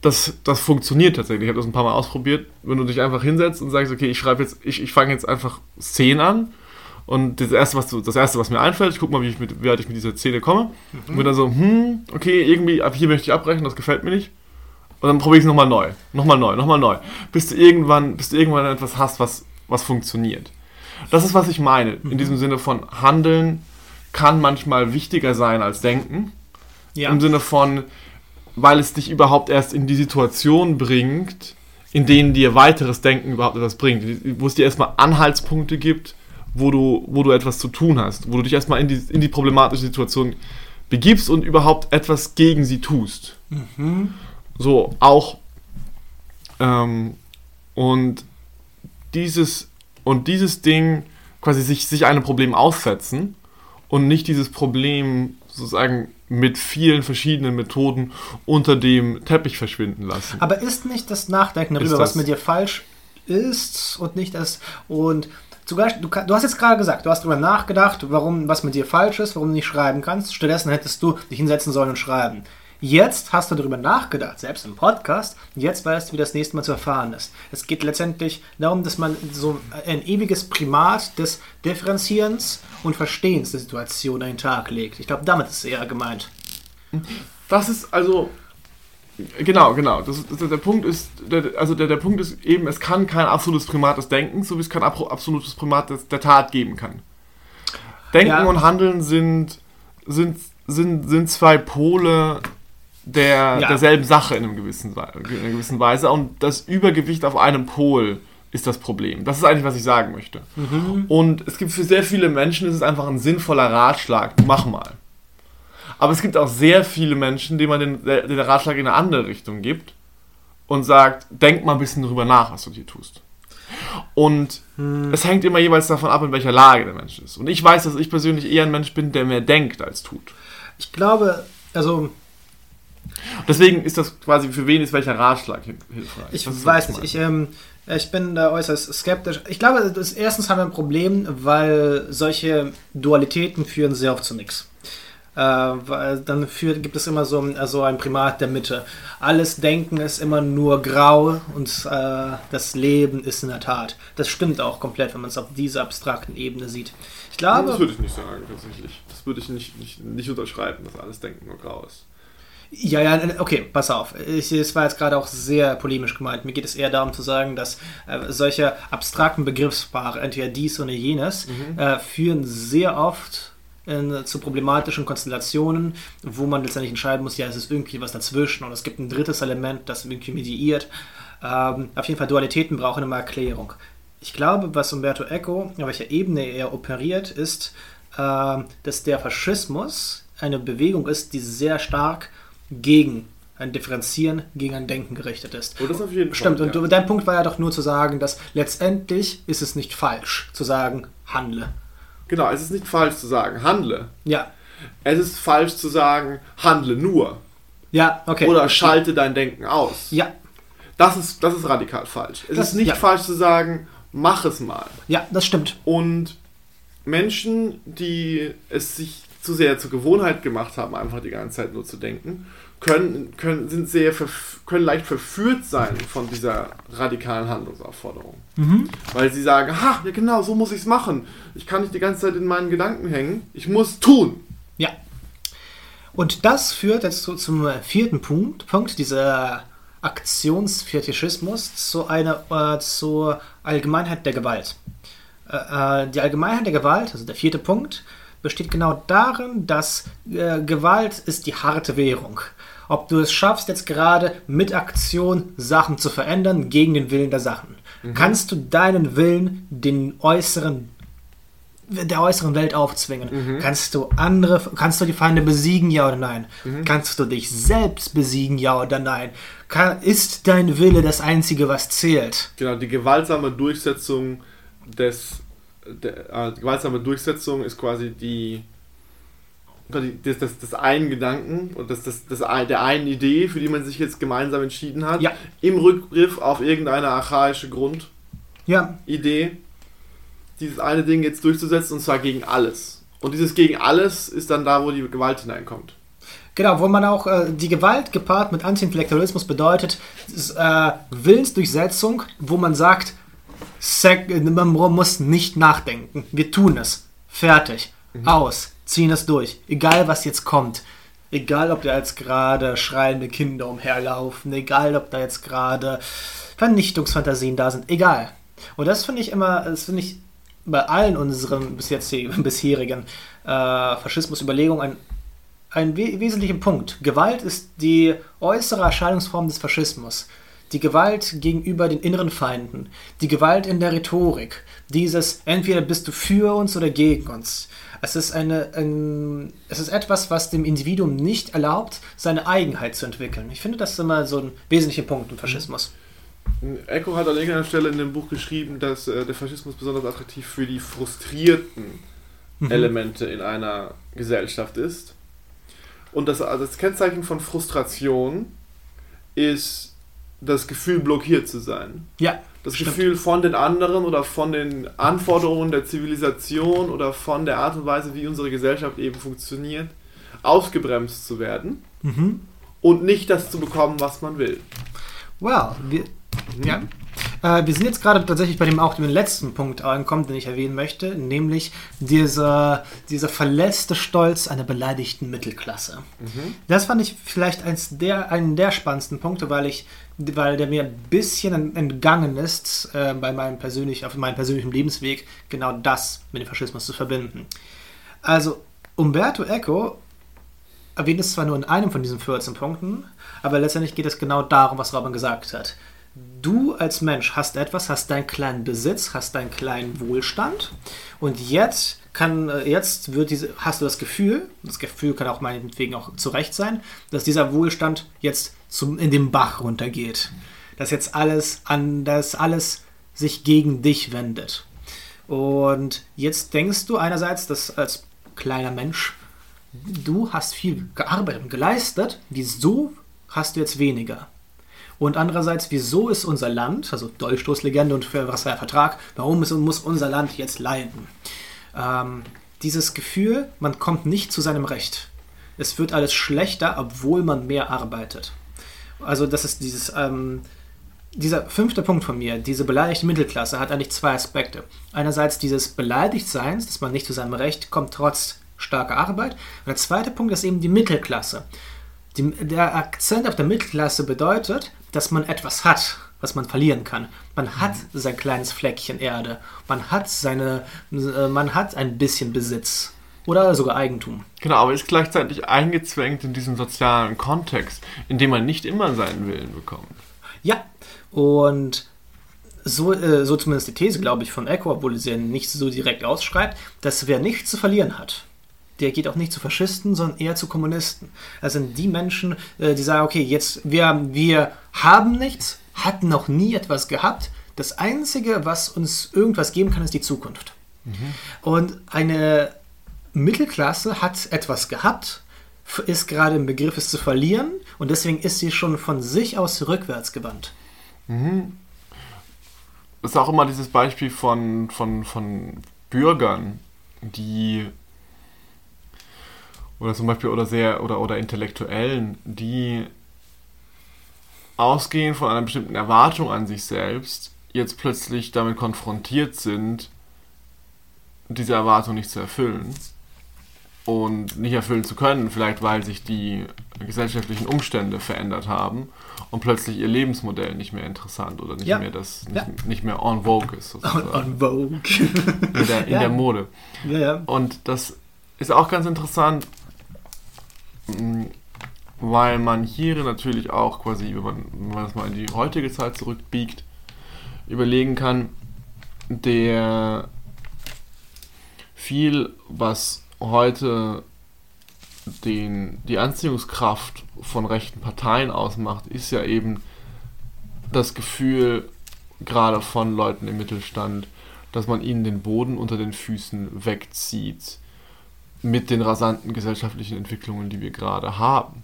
das, das funktioniert tatsächlich. Ich habe das ein paar Mal ausprobiert. Wenn du dich einfach hinsetzt und sagst, okay, ich schreibe jetzt, ich, ich fange jetzt einfach Szenen an. Und das erste, was, du, das erste, was mir einfällt, ich gucke mal, wie, ich mit, wie weit ich mit dieser Szene komme. Mhm. Und bin dann so, hm, okay, irgendwie, ab hier möchte ich abbrechen, das gefällt mir nicht. Und dann probiere ich es nochmal neu. Nochmal neu, nochmal neu. Bis du irgendwann, bis du irgendwann etwas hast, was, was funktioniert. Das ist, was ich meine. Mhm. In diesem Sinne von Handeln kann manchmal wichtiger sein als Denken. Ja. Im Sinne von, weil es dich überhaupt erst in die Situation bringt, in denen dir weiteres Denken überhaupt etwas bringt, wo es dir erstmal Anhaltspunkte gibt, wo du, wo du etwas zu tun hast, wo du dich erstmal in die, in die problematische Situation begibst und überhaupt etwas gegen sie tust. Mhm. So, auch ähm, und dieses und dieses Ding quasi sich, sich einem Problem aussetzen und nicht dieses Problem sozusagen mit vielen verschiedenen Methoden unter dem Teppich verschwinden lassen. Aber ist nicht das Nachdenken darüber, was mit dir falsch ist und nicht das und sogar du, du hast jetzt gerade gesagt, du hast darüber nachgedacht, warum was mit dir falsch ist, warum du nicht schreiben kannst. Stattdessen hättest du dich hinsetzen sollen und schreiben. Jetzt hast du darüber nachgedacht, selbst im Podcast, jetzt weißt du, wie das nächste Mal zu erfahren ist. Es geht letztendlich darum, dass man so ein ewiges Primat des Differenzierens und Verstehens der Situation an den Tag legt. Ich glaube, damit ist es eher gemeint. Das ist also Genau, genau. Das, das, der Punkt ist, der, also der, der Punkt ist eben, es kann kein absolutes Primat des Denkens, so wie es kein absolutes Primat des, der Tat geben kann. Denken ja. und Handeln sind, sind, sind, sind zwei Pole der, ja. derselben Sache in, einem gewissen, in einer gewissen Weise. Und das Übergewicht auf einem Pol ist das Problem. Das ist eigentlich, was ich sagen möchte. Mhm. Und es gibt für sehr viele Menschen, ist es einfach ein sinnvoller Ratschlag, mach mal. Aber es gibt auch sehr viele Menschen, denen man den, den Ratschlag in eine andere Richtung gibt und sagt, denk mal ein bisschen drüber nach, was du hier tust. Und hm. es hängt immer jeweils davon ab, in welcher Lage der Mensch ist. Und ich weiß, dass ich persönlich eher ein Mensch bin, der mehr denkt als tut. Ich glaube, also Deswegen ist das quasi, für wen ist welcher Ratschlag hilfreich? Ich weiß nicht. Ich, ähm, ich bin da äußerst skeptisch. Ich glaube, das, erstens haben wir ein Problem, weil solche Dualitäten führen sehr oft zu nichts. Äh, weil dann führt, gibt es immer so also ein Primat der Mitte. Alles Denken ist immer nur grau und äh, das Leben ist in der Tat. Das stimmt auch komplett, wenn man es auf dieser abstrakten Ebene sieht. Ich glaube, das würde ich nicht sagen, tatsächlich. Das würde ich nicht, nicht, nicht unterschreiben, dass alles Denken nur grau ist. Ja, ja, okay, pass auf. Es war jetzt gerade auch sehr polemisch gemeint. Mir geht es eher darum zu sagen, dass äh, solche abstrakten Begriffspaare, entweder dies oder jenes, mhm. äh, führen sehr oft in, zu problematischen Konstellationen, wo man letztendlich entscheiden muss, ja, es ist irgendwie was dazwischen und es gibt ein drittes Element, das irgendwie mediiert. Ähm, auf jeden Fall Dualitäten brauchen immer Erklärung. Ich glaube, was Umberto Eco, auf welcher Ebene er operiert, ist, äh, dass der Faschismus eine Bewegung ist, die sehr stark gegen ein Differenzieren gegen ein Denken gerichtet ist. Oh, das auf jeden Stimmt, Fall, und ja. dein Punkt war ja doch nur zu sagen, dass letztendlich ist es nicht falsch zu sagen, handle. Genau, es ist nicht falsch zu sagen, handle. Ja. Es ist falsch zu sagen, handle nur. Ja, okay. Oder schalte dein Denken aus. Ja. Das ist, das ist radikal falsch. Es das, ist nicht ja. falsch zu sagen, mach es mal. Ja, das stimmt. Und Menschen, die es sich zu sehr zur Gewohnheit gemacht haben, einfach die ganze Zeit nur zu denken, können, können, sind sehr können leicht verführt sein von dieser radikalen Handlungsaufforderung. Mhm. Weil sie sagen, ha, ja genau, so muss ich es machen. Ich kann nicht die ganze Zeit in meinen Gedanken hängen. Ich muss tun. Ja. Und das führt jetzt zu, zum vierten Punkt, Punkt dieser Aktionsfetischismus zu einer äh, zur Allgemeinheit der Gewalt. Äh, äh, die Allgemeinheit der Gewalt, also der vierte Punkt, besteht genau darin, dass äh, Gewalt ist die harte Währung ob du es schaffst, jetzt gerade mit Aktion Sachen zu verändern gegen den Willen der Sachen. Mhm. Kannst du deinen Willen den äußeren der äußeren Welt aufzwingen? Mhm. Kannst du andere, kannst du die Feinde besiegen, ja oder nein? Mhm. Kannst du dich selbst besiegen, ja oder nein? Kann, ist dein Wille das Einzige, was zählt? Genau, die gewaltsame Durchsetzung des, der, äh, gewaltsame Durchsetzung ist quasi die das, das, das einen Gedanken und das, das, das, der einen Idee, für die man sich jetzt gemeinsam entschieden hat, ja. im Rückgriff auf irgendeine archaische Grundidee, ja. dieses eine Ding jetzt durchzusetzen und zwar gegen alles. Und dieses gegen alles ist dann da, wo die Gewalt hineinkommt. Genau, wo man auch äh, die Gewalt gepaart mit Anti-Intellektualismus bedeutet, ist, äh, Willensdurchsetzung, wo man sagt, man muss nicht nachdenken, wir tun es, fertig, mhm. aus ziehen das durch. Egal, was jetzt kommt. Egal, ob da jetzt gerade schreiende Kinder umherlaufen. Egal, ob da jetzt gerade Vernichtungsfantasien da sind. Egal. Und das finde ich immer, das finde ich bei allen unseren bis jetzt bisherigen äh, Faschismus-Überlegungen ein, ein we wesentlicher Punkt. Gewalt ist die äußere Erscheinungsform des Faschismus. Die Gewalt gegenüber den inneren Feinden. Die Gewalt in der Rhetorik. Dieses entweder bist du für uns oder gegen uns. Es ist, eine, ein, es ist etwas, was dem Individuum nicht erlaubt, seine Eigenheit zu entwickeln. Ich finde, das ist immer so ein wesentlicher Punkt im Faschismus. Echo hat an irgendeiner Stelle in dem Buch geschrieben, dass äh, der Faschismus besonders attraktiv für die frustrierten mhm. Elemente in einer Gesellschaft ist. Und das, also das Kennzeichen von Frustration ist das Gefühl, blockiert zu sein. Ja das Stimmt. Gefühl von den anderen oder von den Anforderungen der Zivilisation oder von der Art und Weise, wie unsere Gesellschaft eben funktioniert, ausgebremst zu werden mhm. und nicht das zu bekommen, was man will. Wow, wir, mhm. ja. Äh, wir sind jetzt gerade tatsächlich bei dem auch dem letzten Punkt angekommen, den ich erwähnen möchte, nämlich dieser, dieser verletzte Stolz einer beleidigten Mittelklasse. Mhm. Das fand ich vielleicht eins der, einen der spannendsten Punkte, weil ich weil der mir ein bisschen entgangen ist, äh, bei meinem persönlich, auf meinem persönlichen Lebensweg, genau das mit dem Faschismus zu verbinden. Also, Umberto Eco erwähnt es zwar nur in einem von diesen 14 Punkten, aber letztendlich geht es genau darum, was Robin gesagt hat. Du als Mensch hast etwas, hast deinen kleinen Besitz, hast deinen kleinen Wohlstand und jetzt kann, äh, jetzt wird diese, hast du das Gefühl, das Gefühl kann auch meinetwegen auch zu Recht sein, dass dieser Wohlstand jetzt zum, in den Bach runtergeht. Dass jetzt alles an, dass alles sich gegen dich wendet. Und jetzt denkst du einerseits, dass als kleiner Mensch, du hast viel gearbeitet und geleistet, die so hast du jetzt weniger. Und andererseits, wieso ist unser Land, also Dolchstoßlegende und für was der Vertrag, warum ist, muss unser Land jetzt leiden? Ähm, dieses Gefühl, man kommt nicht zu seinem Recht. Es wird alles schlechter, obwohl man mehr arbeitet. Also das ist dieses, ähm, dieser fünfte Punkt von mir, diese beleidigte Mittelklasse, hat eigentlich zwei Aspekte. Einerseits dieses Beleidigtseins, dass man nicht zu seinem Recht kommt, trotz starker Arbeit. Und der zweite Punkt ist eben die Mittelklasse. Die, der Akzent auf der Mittelklasse bedeutet, dass man etwas hat, was man verlieren kann. Man hat sein kleines Fleckchen Erde. Man hat seine, äh, man hat ein bisschen Besitz. Oder sogar Eigentum. Genau, aber ist gleichzeitig eingezwängt in diesen sozialen Kontext, in dem man nicht immer seinen Willen bekommt. Ja, und so, äh, so zumindest die These, glaube ich, von Echo, obwohl sie ja nicht so direkt ausschreibt, dass wer nichts zu verlieren hat, der geht auch nicht zu Faschisten, sondern eher zu Kommunisten. Das sind die Menschen, äh, die sagen, okay, jetzt wir, wir haben nichts, hatten noch nie etwas gehabt. Das Einzige, was uns irgendwas geben kann, ist die Zukunft. Mhm. Und eine Mittelklasse hat etwas gehabt, ist gerade im Begriff, es zu verlieren und deswegen ist sie schon von sich aus rückwärts gewandt. Mhm. Das ist auch immer dieses Beispiel von, von, von Bürgern, die oder zum Beispiel oder sehr oder, oder Intellektuellen, die ausgehend von einer bestimmten Erwartung an sich selbst jetzt plötzlich damit konfrontiert sind, diese Erwartung nicht zu erfüllen und nicht erfüllen zu können, vielleicht weil sich die gesellschaftlichen Umstände verändert haben und plötzlich ihr Lebensmodell nicht mehr interessant oder nicht ja. mehr das nicht, ja. nicht, mehr on vogue ist sozusagen. On, vogue in, der, in ja. der Mode. Und das ist auch ganz interessant, weil man hier natürlich auch quasi, wenn man, wenn man das mal in die heutige Zeit zurückbiegt, überlegen kann, der viel, was heute den, die Anziehungskraft von rechten Parteien ausmacht, ist ja eben das Gefühl, gerade von Leuten im Mittelstand, dass man ihnen den Boden unter den Füßen wegzieht mit den rasanten gesellschaftlichen Entwicklungen, die wir gerade haben.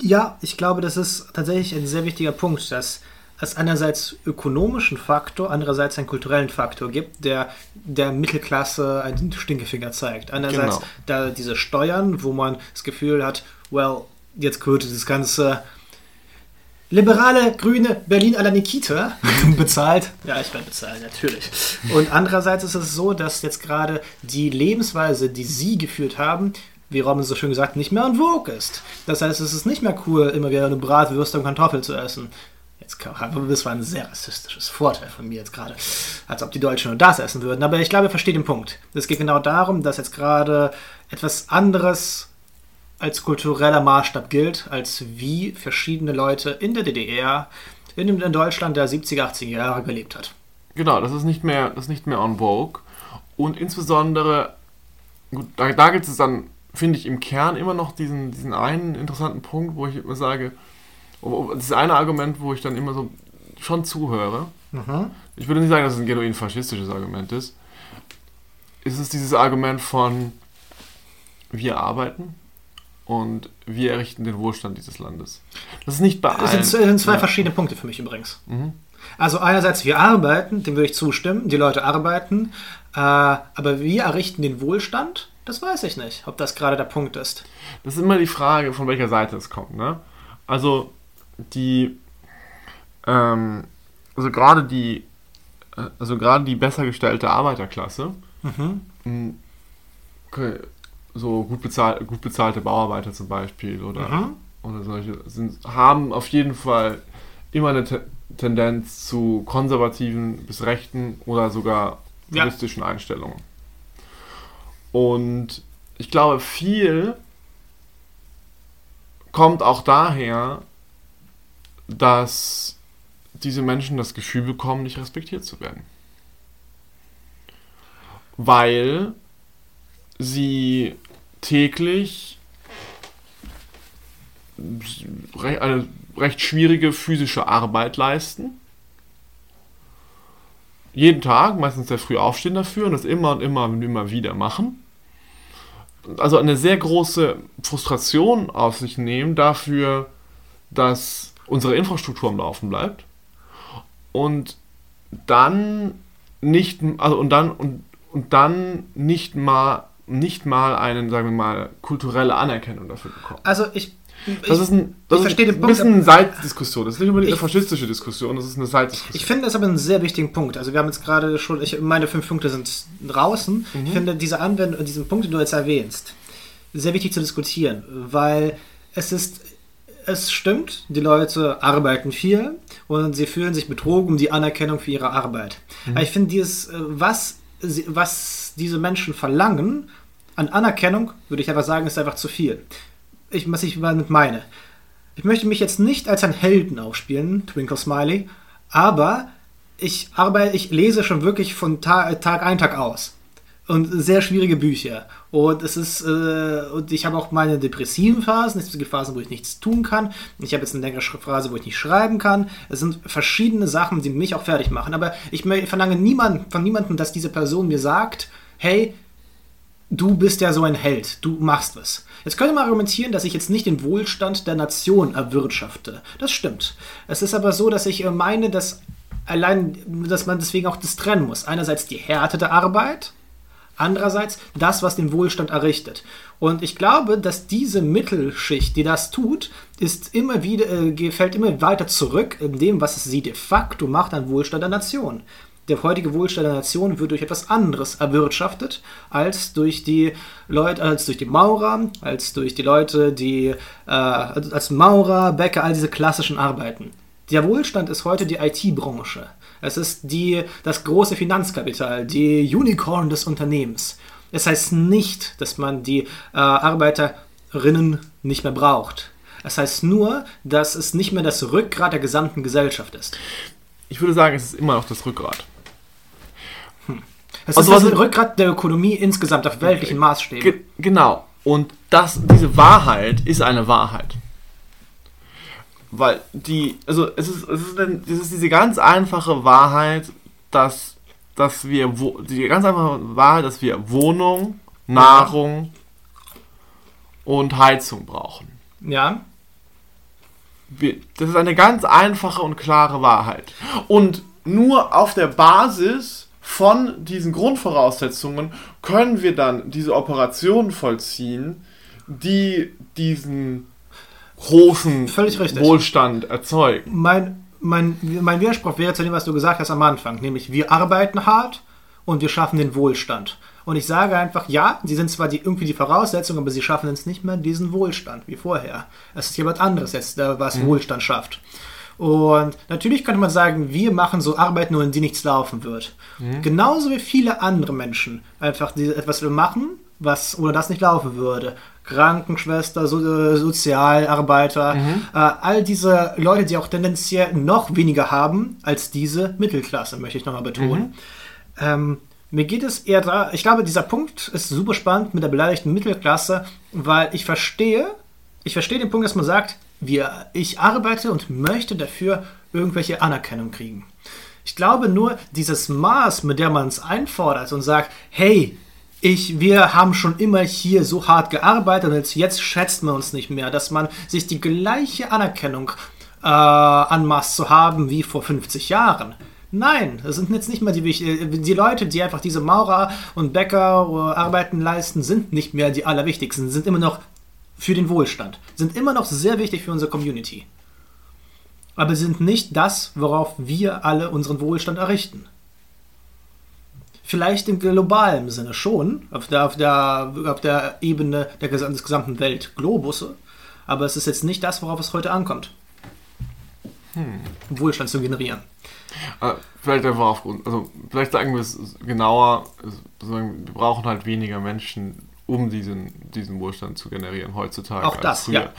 Ja, ich glaube, das ist tatsächlich ein sehr wichtiger Punkt, dass es einerseits ökonomischen Faktor, andererseits einen kulturellen Faktor gibt, der der Mittelklasse einen Stinkefinger zeigt. Einerseits genau. da diese Steuern, wo man das Gefühl hat, well, jetzt gehört dieses ganze liberale, grüne Berlin à la Nikita bezahlt. Ja, ich werde bezahlen, natürlich. Und andererseits ist es so, dass jetzt gerade die Lebensweise, die sie geführt haben, wie Robin so schön gesagt, nicht mehr en vogue ist. Das heißt, es ist nicht mehr cool, immer wieder eine Bratwürste und Kartoffel zu essen. Jetzt das war ein sehr rassistisches Vorteil von mir jetzt gerade, als ob die Deutschen nur das essen würden. Aber ich glaube, ihr versteht den Punkt. Es geht genau darum, dass jetzt gerade etwas anderes als kultureller Maßstab gilt, als wie verschiedene Leute in der DDR, in, in Deutschland der 70er, 80er Jahre gelebt hat. Genau, das ist nicht mehr, das ist nicht mehr en vogue. Und insbesondere, gut, da, da gibt es dann, finde ich, im Kern immer noch diesen, diesen einen interessanten Punkt, wo ich immer sage, das ist eine Argument, wo ich dann immer so schon zuhöre. Mhm. Ich würde nicht sagen, dass es ein genuin faschistisches Argument ist. Ist es dieses Argument von wir arbeiten und wir errichten den Wohlstand dieses Landes. Das ist nicht bei allen. Das sind, zwei ja. verschiedene Punkte für mich übrigens. Mhm. Also einerseits wir arbeiten, dem würde ich zustimmen, die Leute arbeiten, äh, aber wir errichten den Wohlstand, das weiß ich nicht, ob das gerade der Punkt ist. Das ist immer die Frage, von welcher Seite es kommt. Ne? Also die, ähm, also gerade die, äh, also gerade die besser gestellte Arbeiterklasse, mhm. okay, so gut, bezahl, gut bezahlte Bauarbeiter zum Beispiel oder, mhm. oder solche, sind, haben auf jeden Fall immer eine Te Tendenz zu konservativen bis rechten oder sogar juristischen ja. Einstellungen. Und ich glaube, viel kommt auch daher, dass diese Menschen das Gefühl bekommen, nicht respektiert zu werden. Weil sie täglich eine recht schwierige physische Arbeit leisten. Jeden Tag, meistens sehr früh aufstehen dafür und das immer und immer und immer wieder machen. also eine sehr große Frustration auf sich nehmen dafür, dass unsere Infrastruktur am Laufen bleibt und dann nicht, also und dann und, und dann nicht mal nicht mal einen, sagen wir mal, kulturelle Anerkennung dafür bekommen. Also ich das ist, ein, das ist ein bisschen eine Seitdiskussion. Das ist nicht unbedingt eine faschistische Diskussion, das ist eine Seitdiskussion. Ich finde das aber einen sehr wichtigen Punkt. Also wir haben jetzt gerade schon, ich, meine fünf Punkte sind draußen. Mhm. Ich finde diese Anwendung, diesen Punkt, den du jetzt erwähnst, sehr wichtig zu diskutieren, weil es ist, es stimmt, die Leute arbeiten viel und sie fühlen sich betrogen um die Anerkennung für ihre Arbeit. Mhm. Aber ich finde dieses, äh, was, was diese Menschen verlangen, an Anerkennung, würde ich einfach sagen, ist einfach zu viel ich, was ich damit meine. Ich möchte mich jetzt nicht als ein Helden aufspielen, Twinkle Smiley, aber ich arbeite, ich lese schon wirklich von Tag, Tag ein, Tag aus. Und sehr schwierige Bücher. Und es ist, äh, und ich habe auch meine depressiven Phasen, es gibt Phasen, wo ich nichts tun kann. Ich habe jetzt eine längere Phase, wo ich nicht schreiben kann. Es sind verschiedene Sachen, die mich auch fertig machen. Aber ich verlange niemand, von niemandem, dass diese Person mir sagt, hey, du bist ja so ein Held, du machst was. Jetzt könnte man argumentieren, dass ich jetzt nicht den Wohlstand der Nation erwirtschafte. Das stimmt. Es ist aber so, dass ich äh, meine, dass allein, dass man deswegen auch das trennen muss. Einerseits die Härte der Arbeit, andererseits das, was den Wohlstand errichtet. Und ich glaube, dass diese Mittelschicht, die das tut, ist immer wieder, äh, fällt immer weiter zurück in dem, was sie de facto macht an Wohlstand der Nation der heutige Wohlstand der Nation wird durch etwas anderes erwirtschaftet als durch die Leute, als durch die Maurer, als durch die Leute, die äh, als Maurer, Bäcker, all diese klassischen Arbeiten. Der Wohlstand ist heute die IT-Branche. Es ist die, das große Finanzkapital, die Unicorn des Unternehmens. Es heißt nicht, dass man die äh, Arbeiterinnen nicht mehr braucht. Es heißt nur, dass es nicht mehr das Rückgrat der gesamten Gesellschaft ist. Ich würde sagen, es ist immer noch das Rückgrat. Es also ist das Rückgrat der Ökonomie insgesamt auf weltlichen Maßstäben. Ge genau. Und das, diese Wahrheit ist eine Wahrheit. Weil die, also es ist, es ist, ein, es ist diese ganz einfache Wahrheit, dass, dass wir, die ganz einfache Wahrheit, dass wir Wohnung, Nahrung und Heizung brauchen. Ja. Wir, das ist eine ganz einfache und klare Wahrheit. Und nur auf der Basis von diesen Grundvoraussetzungen können wir dann diese Operationen vollziehen, die diesen großen Wohlstand erzeugen. Mein, mein, mein Widerspruch wäre zu dem, was du gesagt hast am Anfang, nämlich wir arbeiten hart und wir schaffen den Wohlstand. Und ich sage einfach, ja, sie sind zwar die, irgendwie die Voraussetzungen, aber sie schaffen jetzt nicht mehr diesen Wohlstand wie vorher. Es ist jemand anderes jetzt, was mhm. Wohlstand schafft. Und natürlich könnte man sagen, wir machen so Arbeit, nur in die nichts laufen wird. Mhm. Genauso wie viele andere Menschen einfach die, etwas machen, was oder das nicht laufen würde. Krankenschwester, so, äh, Sozialarbeiter, mhm. äh, all diese Leute, die auch tendenziell noch weniger haben als diese Mittelklasse, möchte ich nochmal betonen. Mhm. Ähm, mir geht es eher da, ich glaube, dieser Punkt ist super spannend mit der beleidigten Mittelklasse, weil ich verstehe, ich verstehe den Punkt, dass man sagt, wir, ich arbeite und möchte dafür irgendwelche Anerkennung kriegen. Ich glaube nur, dieses Maß, mit dem man es einfordert und sagt, hey, ich, wir haben schon immer hier so hart gearbeitet und jetzt, jetzt schätzt man uns nicht mehr, dass man sich die gleiche Anerkennung äh, anmaßt zu haben wie vor 50 Jahren. Nein, das sind jetzt nicht mehr die, äh, die Leute, die einfach diese Maurer und Bäcker äh, Arbeiten leisten, sind nicht mehr die allerwichtigsten, sind immer noch für den Wohlstand, sind immer noch sehr wichtig für unsere Community. Aber sind nicht das, worauf wir alle unseren Wohlstand errichten. Vielleicht im globalen Sinne schon, auf der, auf der, auf der Ebene der, des gesamten Weltglobusse, aber es ist jetzt nicht das, worauf es heute ankommt. Hm. Wohlstand zu generieren. Äh, vielleicht einfach aufgrund, also vielleicht sagen wir es genauer, wir brauchen halt weniger Menschen um diesen, diesen Wohlstand zu generieren heutzutage. Auch das, früher. ja.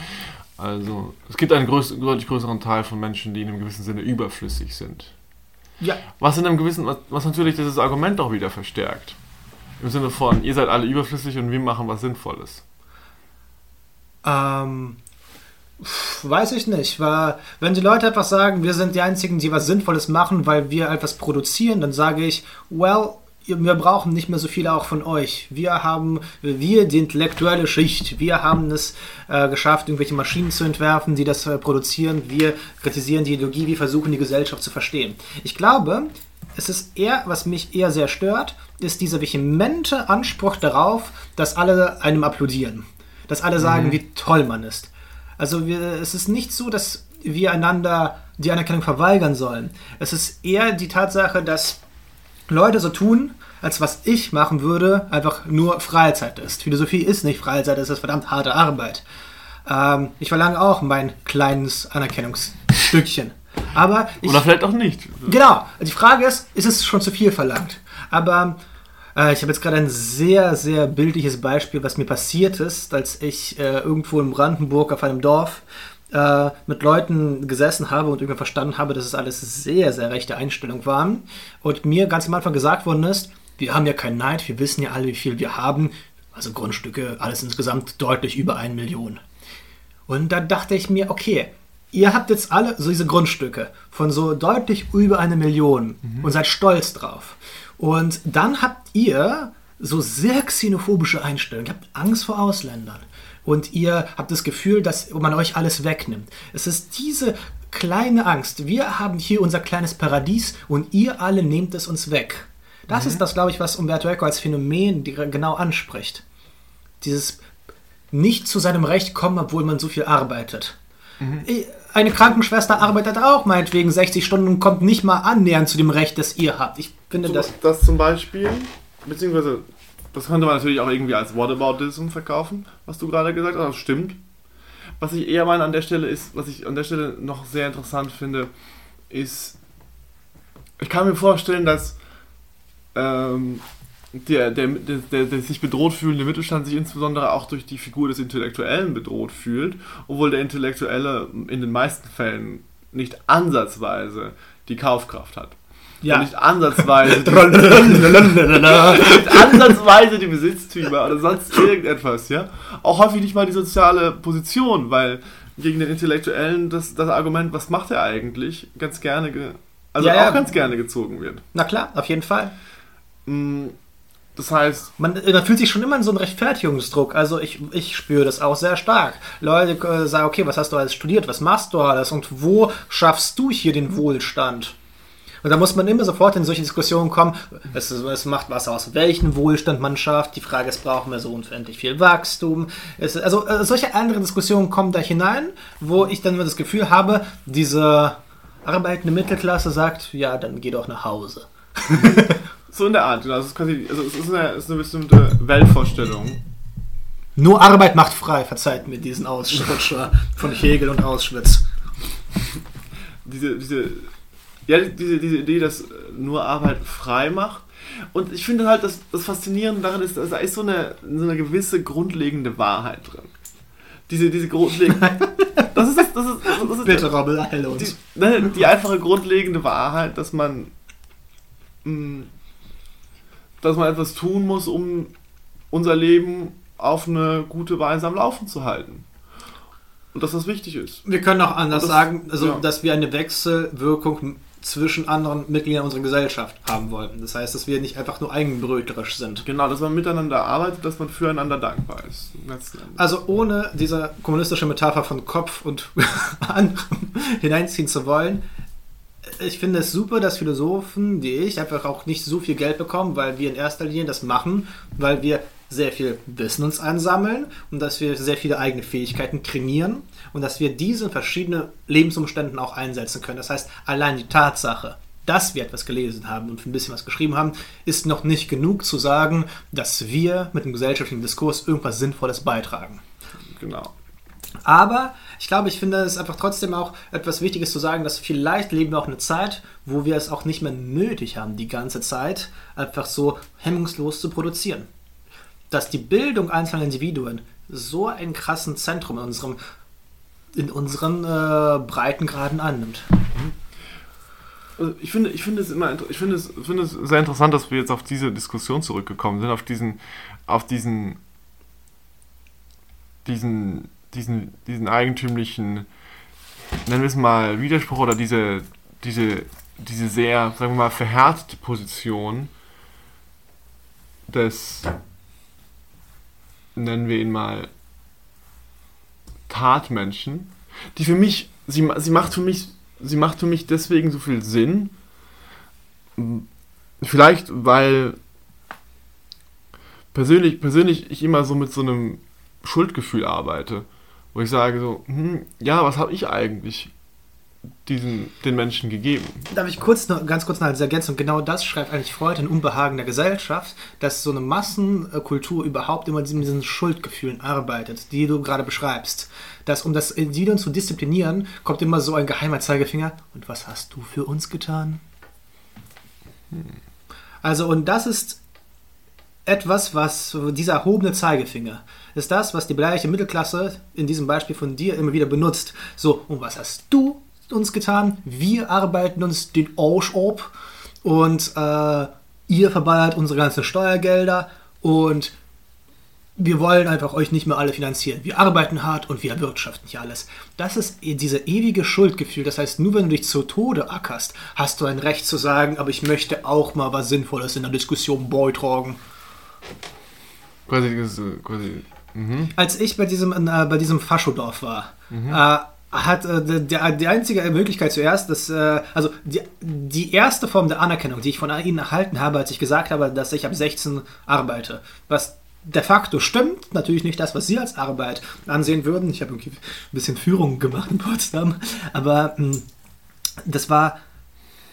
Also es gibt einen größ deutlich größeren Teil von Menschen, die in einem gewissen Sinne überflüssig sind. Ja. Was in einem gewissen, was, was natürlich dieses Argument auch wieder verstärkt. Im Sinne von, ihr seid alle überflüssig und wir machen was Sinnvolles. Ähm, weiß ich nicht. Weil, wenn die Leute etwas sagen, wir sind die Einzigen, die was Sinnvolles machen, weil wir etwas produzieren, dann sage ich, well, wir brauchen nicht mehr so viele auch von euch. Wir haben, wir die intellektuelle Schicht, wir haben es äh, geschafft, irgendwelche Maschinen zu entwerfen, die das äh, produzieren. Wir kritisieren die Ideologie, wir versuchen die Gesellschaft zu verstehen. Ich glaube, es ist eher, was mich eher sehr stört, ist dieser vehemente Anspruch darauf, dass alle einem applaudieren. Dass alle sagen, mhm. wie toll man ist. Also wir, es ist nicht so, dass wir einander die Anerkennung verweigern sollen. Es ist eher die Tatsache, dass Leute so tun, als was ich machen würde, einfach nur Freizeit ist. Philosophie ist nicht Freizeit, es ist verdammt harte Arbeit. Ähm, ich verlange auch mein kleines Anerkennungsstückchen. Aber ich, Oder vielleicht auch nicht. Genau. Die Frage ist, ist es schon zu viel verlangt? Aber äh, ich habe jetzt gerade ein sehr, sehr bildliches Beispiel, was mir passiert ist, als ich äh, irgendwo in Brandenburg auf einem Dorf äh, mit Leuten gesessen habe und irgendwann verstanden habe, dass es alles sehr, sehr rechte Einstellungen waren. Und mir ganz am Anfang gesagt worden ist, wir haben ja keinen Neid, wir wissen ja alle, wie viel wir haben. Also Grundstücke, alles insgesamt deutlich über eine Million. Und da dachte ich mir, okay, ihr habt jetzt alle so diese Grundstücke von so deutlich über eine Million mhm. und seid stolz drauf. Und dann habt ihr so sehr xenophobische Einstellungen. Ihr habt Angst vor Ausländern. Und ihr habt das Gefühl, dass man euch alles wegnimmt. Es ist diese kleine Angst. Wir haben hier unser kleines Paradies und ihr alle nehmt es uns weg. Das mhm. ist das, glaube ich, was Umberto Eco als Phänomen genau anspricht. Dieses nicht zu seinem Recht kommen, obwohl man so viel arbeitet. Mhm. Eine Krankenschwester arbeitet auch meinetwegen 60 Stunden und kommt nicht mal annähernd zu dem Recht, das ihr habt. Ich finde so, das. Das zum Beispiel, beziehungsweise, das könnte man natürlich auch irgendwie als Whataboutism verkaufen, was du gerade gesagt hast. Das stimmt. Was ich eher meine an der Stelle ist, was ich an der Stelle noch sehr interessant finde, ist, ich kann mir vorstellen, dass ähm, der, der, der, der, sich bedroht fühlende Mittelstand sich insbesondere auch durch die Figur des Intellektuellen bedroht fühlt, obwohl der Intellektuelle in den meisten Fällen nicht ansatzweise die Kaufkraft hat. Ja. Und nicht ansatzweise die, nicht ansatzweise die Besitztümer oder sonst irgendetwas, ja. Auch häufig nicht mal die soziale Position, weil gegen den Intellektuellen das, das Argument, was macht er eigentlich, ganz gerne, also ja, auch ja. ganz gerne gezogen wird. Na klar, auf jeden Fall. Mm, das heißt. Man, man, fühlt sich schon immer in so einem Rechtfertigungsdruck. Also ich, ich spüre das auch sehr stark. Leute äh, sagen, okay, was hast du alles studiert? Was machst du alles? Und wo schaffst du hier den Wohlstand? Und da muss man immer sofort in solche Diskussionen kommen. Es, es macht was aus, welchen Wohlstand man schafft. Die Frage ist, brauchen wir so unendlich viel Wachstum? Es, also äh, solche anderen Diskussionen kommen da hinein, wo ich dann immer das Gefühl habe, diese arbeitende Mittelklasse sagt, ja, dann geh doch nach Hause. So in der Art, genau. Es ist, quasi, also es ist, eine, es ist eine bestimmte Weltvorstellung. Nur Arbeit macht frei, verzeiht mir diesen Ausrutscher von Hegel und Auschwitz. diese, diese, ja, diese, diese Idee, dass nur Arbeit frei macht. Und ich finde halt, dass das Faszinierende daran ist, da ist so eine, so eine gewisse grundlegende Wahrheit drin. Diese, diese grundlegende. Das ist das, das ist, das ist Bitte, Robbel, heil uns. Die, ne, die einfache grundlegende Wahrheit, dass man mh, mm, dass man etwas tun muss, um unser Leben auf eine gute Weise am Laufen zu halten. Und dass das wichtig ist. Wir können auch anders das, sagen, also ja. dass wir eine Wechselwirkung zwischen anderen Mitgliedern unserer Gesellschaft haben wollen. Das heißt, dass wir nicht einfach nur eigenbröterisch sind. Genau, dass man miteinander arbeitet, dass man füreinander dankbar ist. Also ohne diese kommunistische Metapher von Kopf und anderem hineinziehen zu wollen, ich finde es super, dass Philosophen wie ich einfach auch nicht so viel Geld bekommen, weil wir in erster Linie das machen, weil wir sehr viel Wissen uns ansammeln und dass wir sehr viele eigene Fähigkeiten trainieren und dass wir diese in verschiedenen Lebensumständen auch einsetzen können. Das heißt, allein die Tatsache, dass wir etwas gelesen haben und ein bisschen was geschrieben haben, ist noch nicht genug zu sagen, dass wir mit dem gesellschaftlichen Diskurs irgendwas Sinnvolles beitragen. Genau. Aber ich glaube, ich finde es einfach trotzdem auch etwas Wichtiges zu sagen, dass vielleicht leben wir auch eine Zeit, wo wir es auch nicht mehr nötig haben, die ganze Zeit einfach so hemmungslos zu produzieren. Dass die Bildung einzelner Individuen so einen krassen Zentrum in unserem in unseren äh, Breitengraden annimmt. Also ich finde, ich finde es immer, ich finde es, finde es sehr interessant, dass wir jetzt auf diese Diskussion zurückgekommen sind, auf diesen, auf diesen, diesen diesen, diesen eigentümlichen, nennen wir es mal, Widerspruch oder diese, diese, diese sehr, sagen wir mal, verhärtete Position, des, nennen wir ihn mal, Tatmenschen, die für mich, sie, sie macht für mich, sie macht für mich deswegen so viel Sinn. Vielleicht, weil persönlich, persönlich ich immer so mit so einem Schuldgefühl arbeite, wo ich sage so, hm, ja, was habe ich eigentlich diesen, den Menschen gegeben. Darf ich kurz noch, ganz kurz noch als Ergänzung, genau das schreibt eigentlich Freud in Unbehagen der Gesellschaft, dass so eine Massenkultur überhaupt immer mit diesen Schuldgefühlen arbeitet, die du gerade beschreibst. Dass um das Individuum zu disziplinieren, kommt immer so ein geheimer Zeigefinger. Und was hast du für uns getan? Hm. Also, und das ist etwas, was dieser erhobene Zeigefinger ist das, was die beleidigte Mittelklasse in diesem Beispiel von dir immer wieder benutzt. So, und was hast du uns getan? Wir arbeiten uns den Arsch ab und äh, ihr verballert unsere ganzen Steuergelder und wir wollen einfach euch nicht mehr alle finanzieren. Wir arbeiten hart und wir erwirtschaften hier alles. Das ist e-, dieses ewige Schuldgefühl. Das heißt, nur wenn du dich zu Tode ackerst, hast du ein Recht zu sagen, aber ich möchte auch mal was Sinnvolles in der Diskussion beitragen. Quasi, quasi. Mhm. Als ich bei diesem, äh, bei diesem Faschodorf war, mhm. äh, hat äh, der, die einzige Möglichkeit zuerst, dass, äh, also die, die erste Form der Anerkennung, die ich von ihnen erhalten habe, als ich gesagt habe, dass ich ab 16 arbeite, was de facto stimmt, natürlich nicht das, was Sie als Arbeit ansehen würden. Ich habe ein bisschen Führung gemacht in Potsdam, aber mh, hm, das war,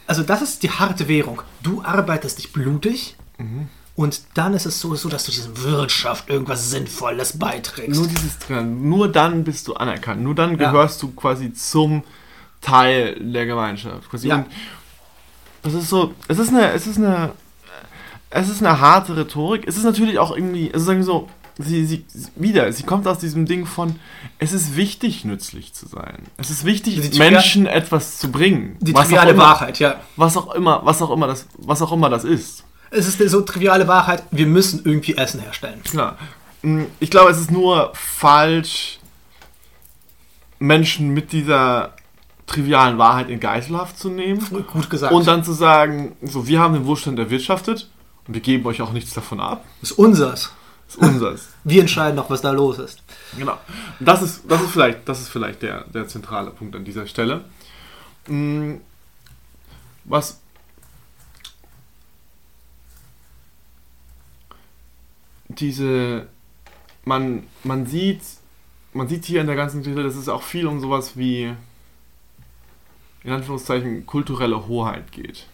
also das ist die harte Währung. Du arbeitest dich blutig. Mhm und dann ist es so, so dass du dieser Wirtschaft irgendwas Sinnvolles beiträgst. Nur, dieses, nur dann bist du anerkannt. Nur dann gehörst ja. du quasi zum Teil der Gemeinschaft. Quasi. Ja. Und das ist so, es ist eine, es ist eine, es ist eine harte Rhetorik. Es ist natürlich auch irgendwie, also sagen wir so, sie, sie, wieder, sie kommt aus diesem Ding von, es ist wichtig, nützlich zu sein. Es ist wichtig, Menschen etwas zu bringen. Die triviale Wahrheit, ja. Was auch immer, was auch immer das, was auch immer das ist. Es ist eine so triviale Wahrheit, wir müssen irgendwie Essen herstellen. Klar. Mm, ich glaube, es ist nur falsch, Menschen mit dieser trivialen Wahrheit in Geiselhaft zu nehmen. Gut gesagt. Und dann zu sagen, so, wir haben den Wohlstand erwirtschaftet und wir geben euch auch nichts davon ab. Das ist unsers. Das ist unsers. wir entscheiden auch, was da los ist. Genau. Das ist, das ist vielleicht, das ist vielleicht der, der zentrale Punkt an dieser Stelle. Mm, was diese, man, man sieht, man sieht hier in der ganzen Geschichte, dass es auch viel um sowas wie, in Anführungszeichen, kulturelle Hoheit geht.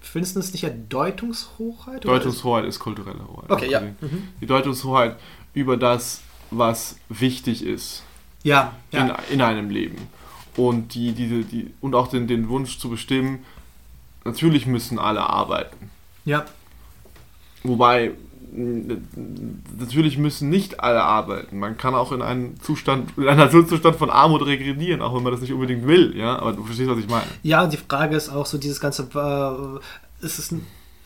Findest du es nicht ja Deutungshoheit? Deutungshoheit ist kulturelle Hoheit. Okay, ja. Mhm. Die Deutungshoheit über das, was wichtig ist. Ja, ja. In, in einem Leben. Und, die, diese, die, und auch den, den Wunsch zu bestimmen, natürlich müssen alle arbeiten. Ja. Wobei natürlich müssen nicht alle arbeiten. Man kann auch in einen Zustand, in einen Zustand von Armut regredieren, auch wenn man das nicht unbedingt will, ja. Aber du verstehst, was ich meine. Ja, die Frage ist auch so, dieses ganze, äh, ist es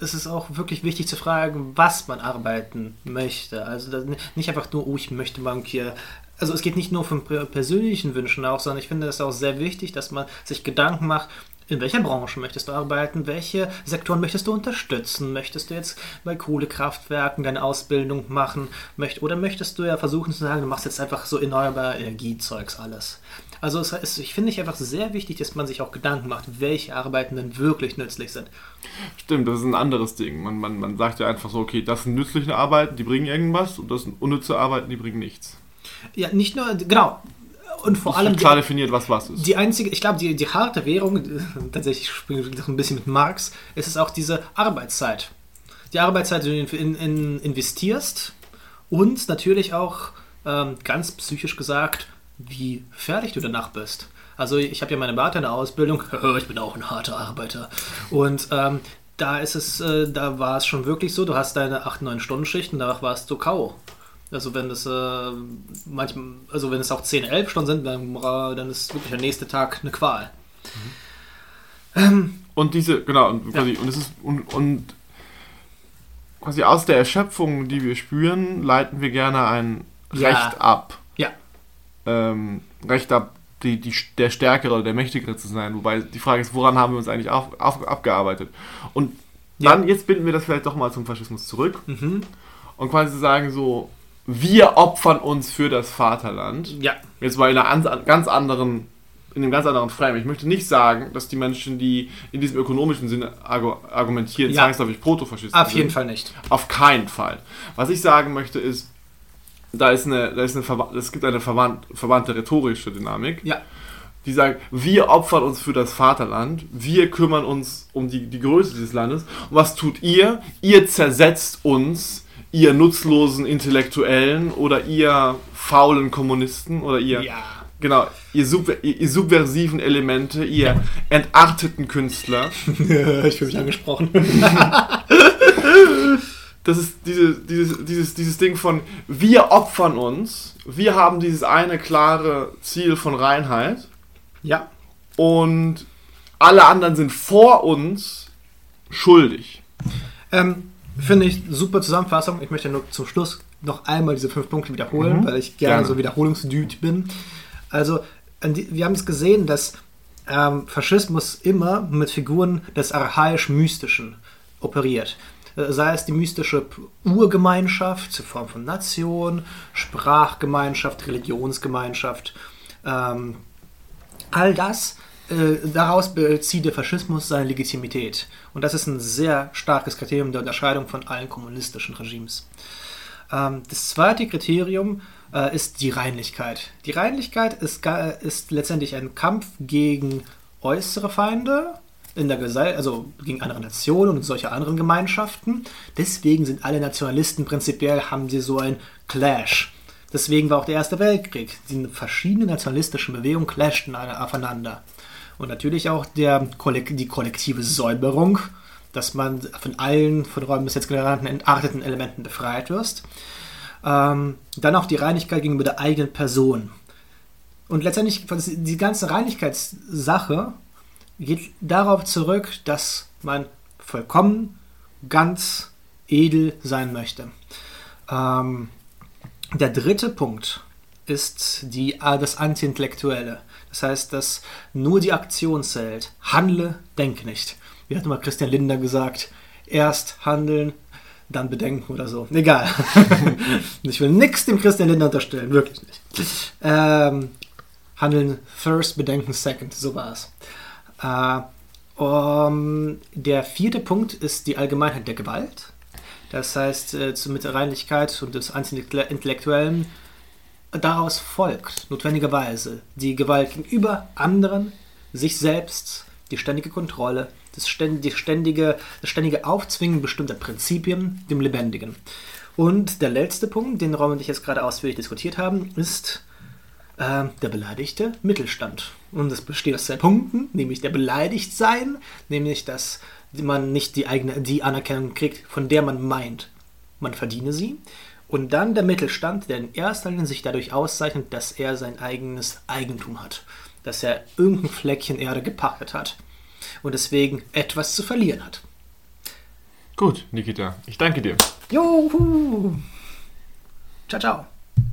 es ist auch wirklich wichtig zu fragen, was man arbeiten möchte. Also nicht einfach nur, oh, ich möchte mal hier. Also es geht nicht nur von persönlichen Wünschen auch, sondern ich finde es auch sehr wichtig, dass man sich Gedanken macht, in welcher Branche möchtest du arbeiten? Welche Sektoren möchtest du unterstützen? Möchtest du jetzt bei Kohlekraftwerken deine Ausbildung machen? oder möchtest du ja versuchen zu sagen, du machst jetzt einfach so erneuerbare Energiezeugs alles? Also es ist, ich finde ich einfach sehr wichtig, dass man sich auch Gedanken macht, welche Arbeiten denn wirklich nützlich sind. Stimmt, das ist ein anderes Ding. Man, man, man sagt ja einfach so, okay, das sind nützliche Arbeiten, die bringen irgendwas und das sind unnütze Arbeiten, die bringen nichts. Ja, nicht nur, genau, und vor allem. klar definiert, was was ist. Die einzige, ich glaube, die, die harte Währung, tatsächlich spiele ich ein bisschen mit Marx, ist es auch diese Arbeitszeit. Die Arbeitszeit, die du in, in, investierst und natürlich auch ähm, ganz psychisch gesagt, wie fertig du danach bist. Also ich habe ja meine Bartender-Ausbildung, ich bin auch ein harter Arbeiter. Und ähm, da ist es, äh, da war es schon wirklich so, du hast deine 8, 9 Stunden Schichten, danach warst du K.O. Also wenn es äh, manchmal, also wenn es auch 10, 11 Stunden sind, dann, dann ist wirklich der nächste Tag eine Qual. Mhm. Ähm, und diese, genau, und, quasi, ja. und es ist und, und quasi aus der Erschöpfung, die wir spüren, leiten wir gerne ein ja. Recht ab. Ja. Ähm, Recht ab, die, die, der Stärkere oder der Mächtigere zu sein. Wobei die Frage ist, woran haben wir uns eigentlich auf, auf, abgearbeitet? Und Dann, ja. jetzt binden wir das vielleicht doch mal zum Faschismus zurück. Mhm. Und quasi sagen so, wir opfern uns für das Vaterland. Ja. Jetzt mal in einer ganz anderen in einem ganz anderen Frame. Ich möchte nicht sagen, dass die Menschen, die in diesem ökonomischen Sinne argumentieren, ja. zwangsläufig Protofaschisten Auf jeden Fall nicht. Auf keinen Fall. Was ich sagen möchte ist, da ist eine, da ist eine es gibt eine verwandt, verwandte rhetorische Dynamik. Ja. Die sagt, wir opfern uns für das Vaterland, wir kümmern uns um die, die Größe dieses Landes. Und was tut ihr? Ihr zersetzt uns, ihr nutzlosen Intellektuellen oder ihr faulen Kommunisten oder ihr. Ja Genau, ihr, subver ihr, subversiven Elemente, ihr entarteten Künstler. ich fühle mich angesprochen. das ist diese, dieses, dieses, dieses Ding von, wir opfern uns, wir haben dieses eine klare Ziel von Reinheit. Ja. Und alle anderen sind vor uns schuldig. Ähm, Finde ich super Zusammenfassung. Ich möchte nur zum Schluss noch einmal diese fünf Punkte wiederholen, mhm. weil ich gerne, gerne. so Wiederholungsdüt bin. Also, wir haben es gesehen, dass ähm, Faschismus immer mit Figuren des archaisch-mystischen operiert. Äh, sei es die mystische Urgemeinschaft in Form von Nation, Sprachgemeinschaft, Religionsgemeinschaft. Ähm, all das, äh, daraus bezieht der Faschismus seine Legitimität. Und das ist ein sehr starkes Kriterium der Unterscheidung von allen kommunistischen Regimes. Ähm, das zweite Kriterium äh, ist die Reinlichkeit. Die Reinlichkeit ist, ist letztendlich ein Kampf gegen äußere Feinde, in der Gesell also gegen andere Nationen und solche anderen Gemeinschaften. Deswegen sind alle Nationalisten prinzipiell, haben sie so ein Clash. Deswegen war auch der Erste Weltkrieg. Die verschiedenen nationalistischen Bewegungen clashten aufeinander. Und natürlich auch der, die kollektive Säuberung, dass man von allen von Räumen bis jetzt genannten entarteten Elementen befreit wirst. Ähm, dann auch die Reinigkeit gegenüber der eigenen Person. Und letztendlich, die ganze Reinigkeitssache geht darauf zurück, dass man vollkommen, ganz edel sein möchte. Ähm, der dritte Punkt ist die, das Anti-Intellektuelle. Das heißt, dass nur die Aktion zählt. Handle, denk nicht. Wie hat mal Christian Linder gesagt, erst handeln, dann bedenken oder so. Egal. ich will nichts dem Christian Lindner unterstellen, wirklich nicht. Ähm, handeln first, bedenken second, so war es. Äh, um, der vierte Punkt ist die Allgemeinheit der Gewalt. Das heißt, äh, mit der Reinlichkeit und des Anti-Intellektuellen daraus folgt notwendigerweise die Gewalt gegenüber anderen, sich selbst, die ständige Kontrolle, das ständige, das ständige Aufzwingen bestimmter Prinzipien dem Lebendigen. Und der letzte Punkt, den Raum und ich jetzt gerade ausführlich diskutiert haben, ist äh, der beleidigte Mittelstand. Und das besteht aus zwei Punkten, nämlich der Beleidigtsein, nämlich dass man nicht die eigene die Anerkennung kriegt, von der man meint, man verdiene sie. Und dann der Mittelstand, der in erster Linie sich dadurch auszeichnet, dass er sein eigenes Eigentum hat, dass er irgendein Fleckchen Erde gepachtet hat und deswegen etwas zu verlieren hat. Gut, Nikita, ich danke dir. Juhu! Ciao, ciao.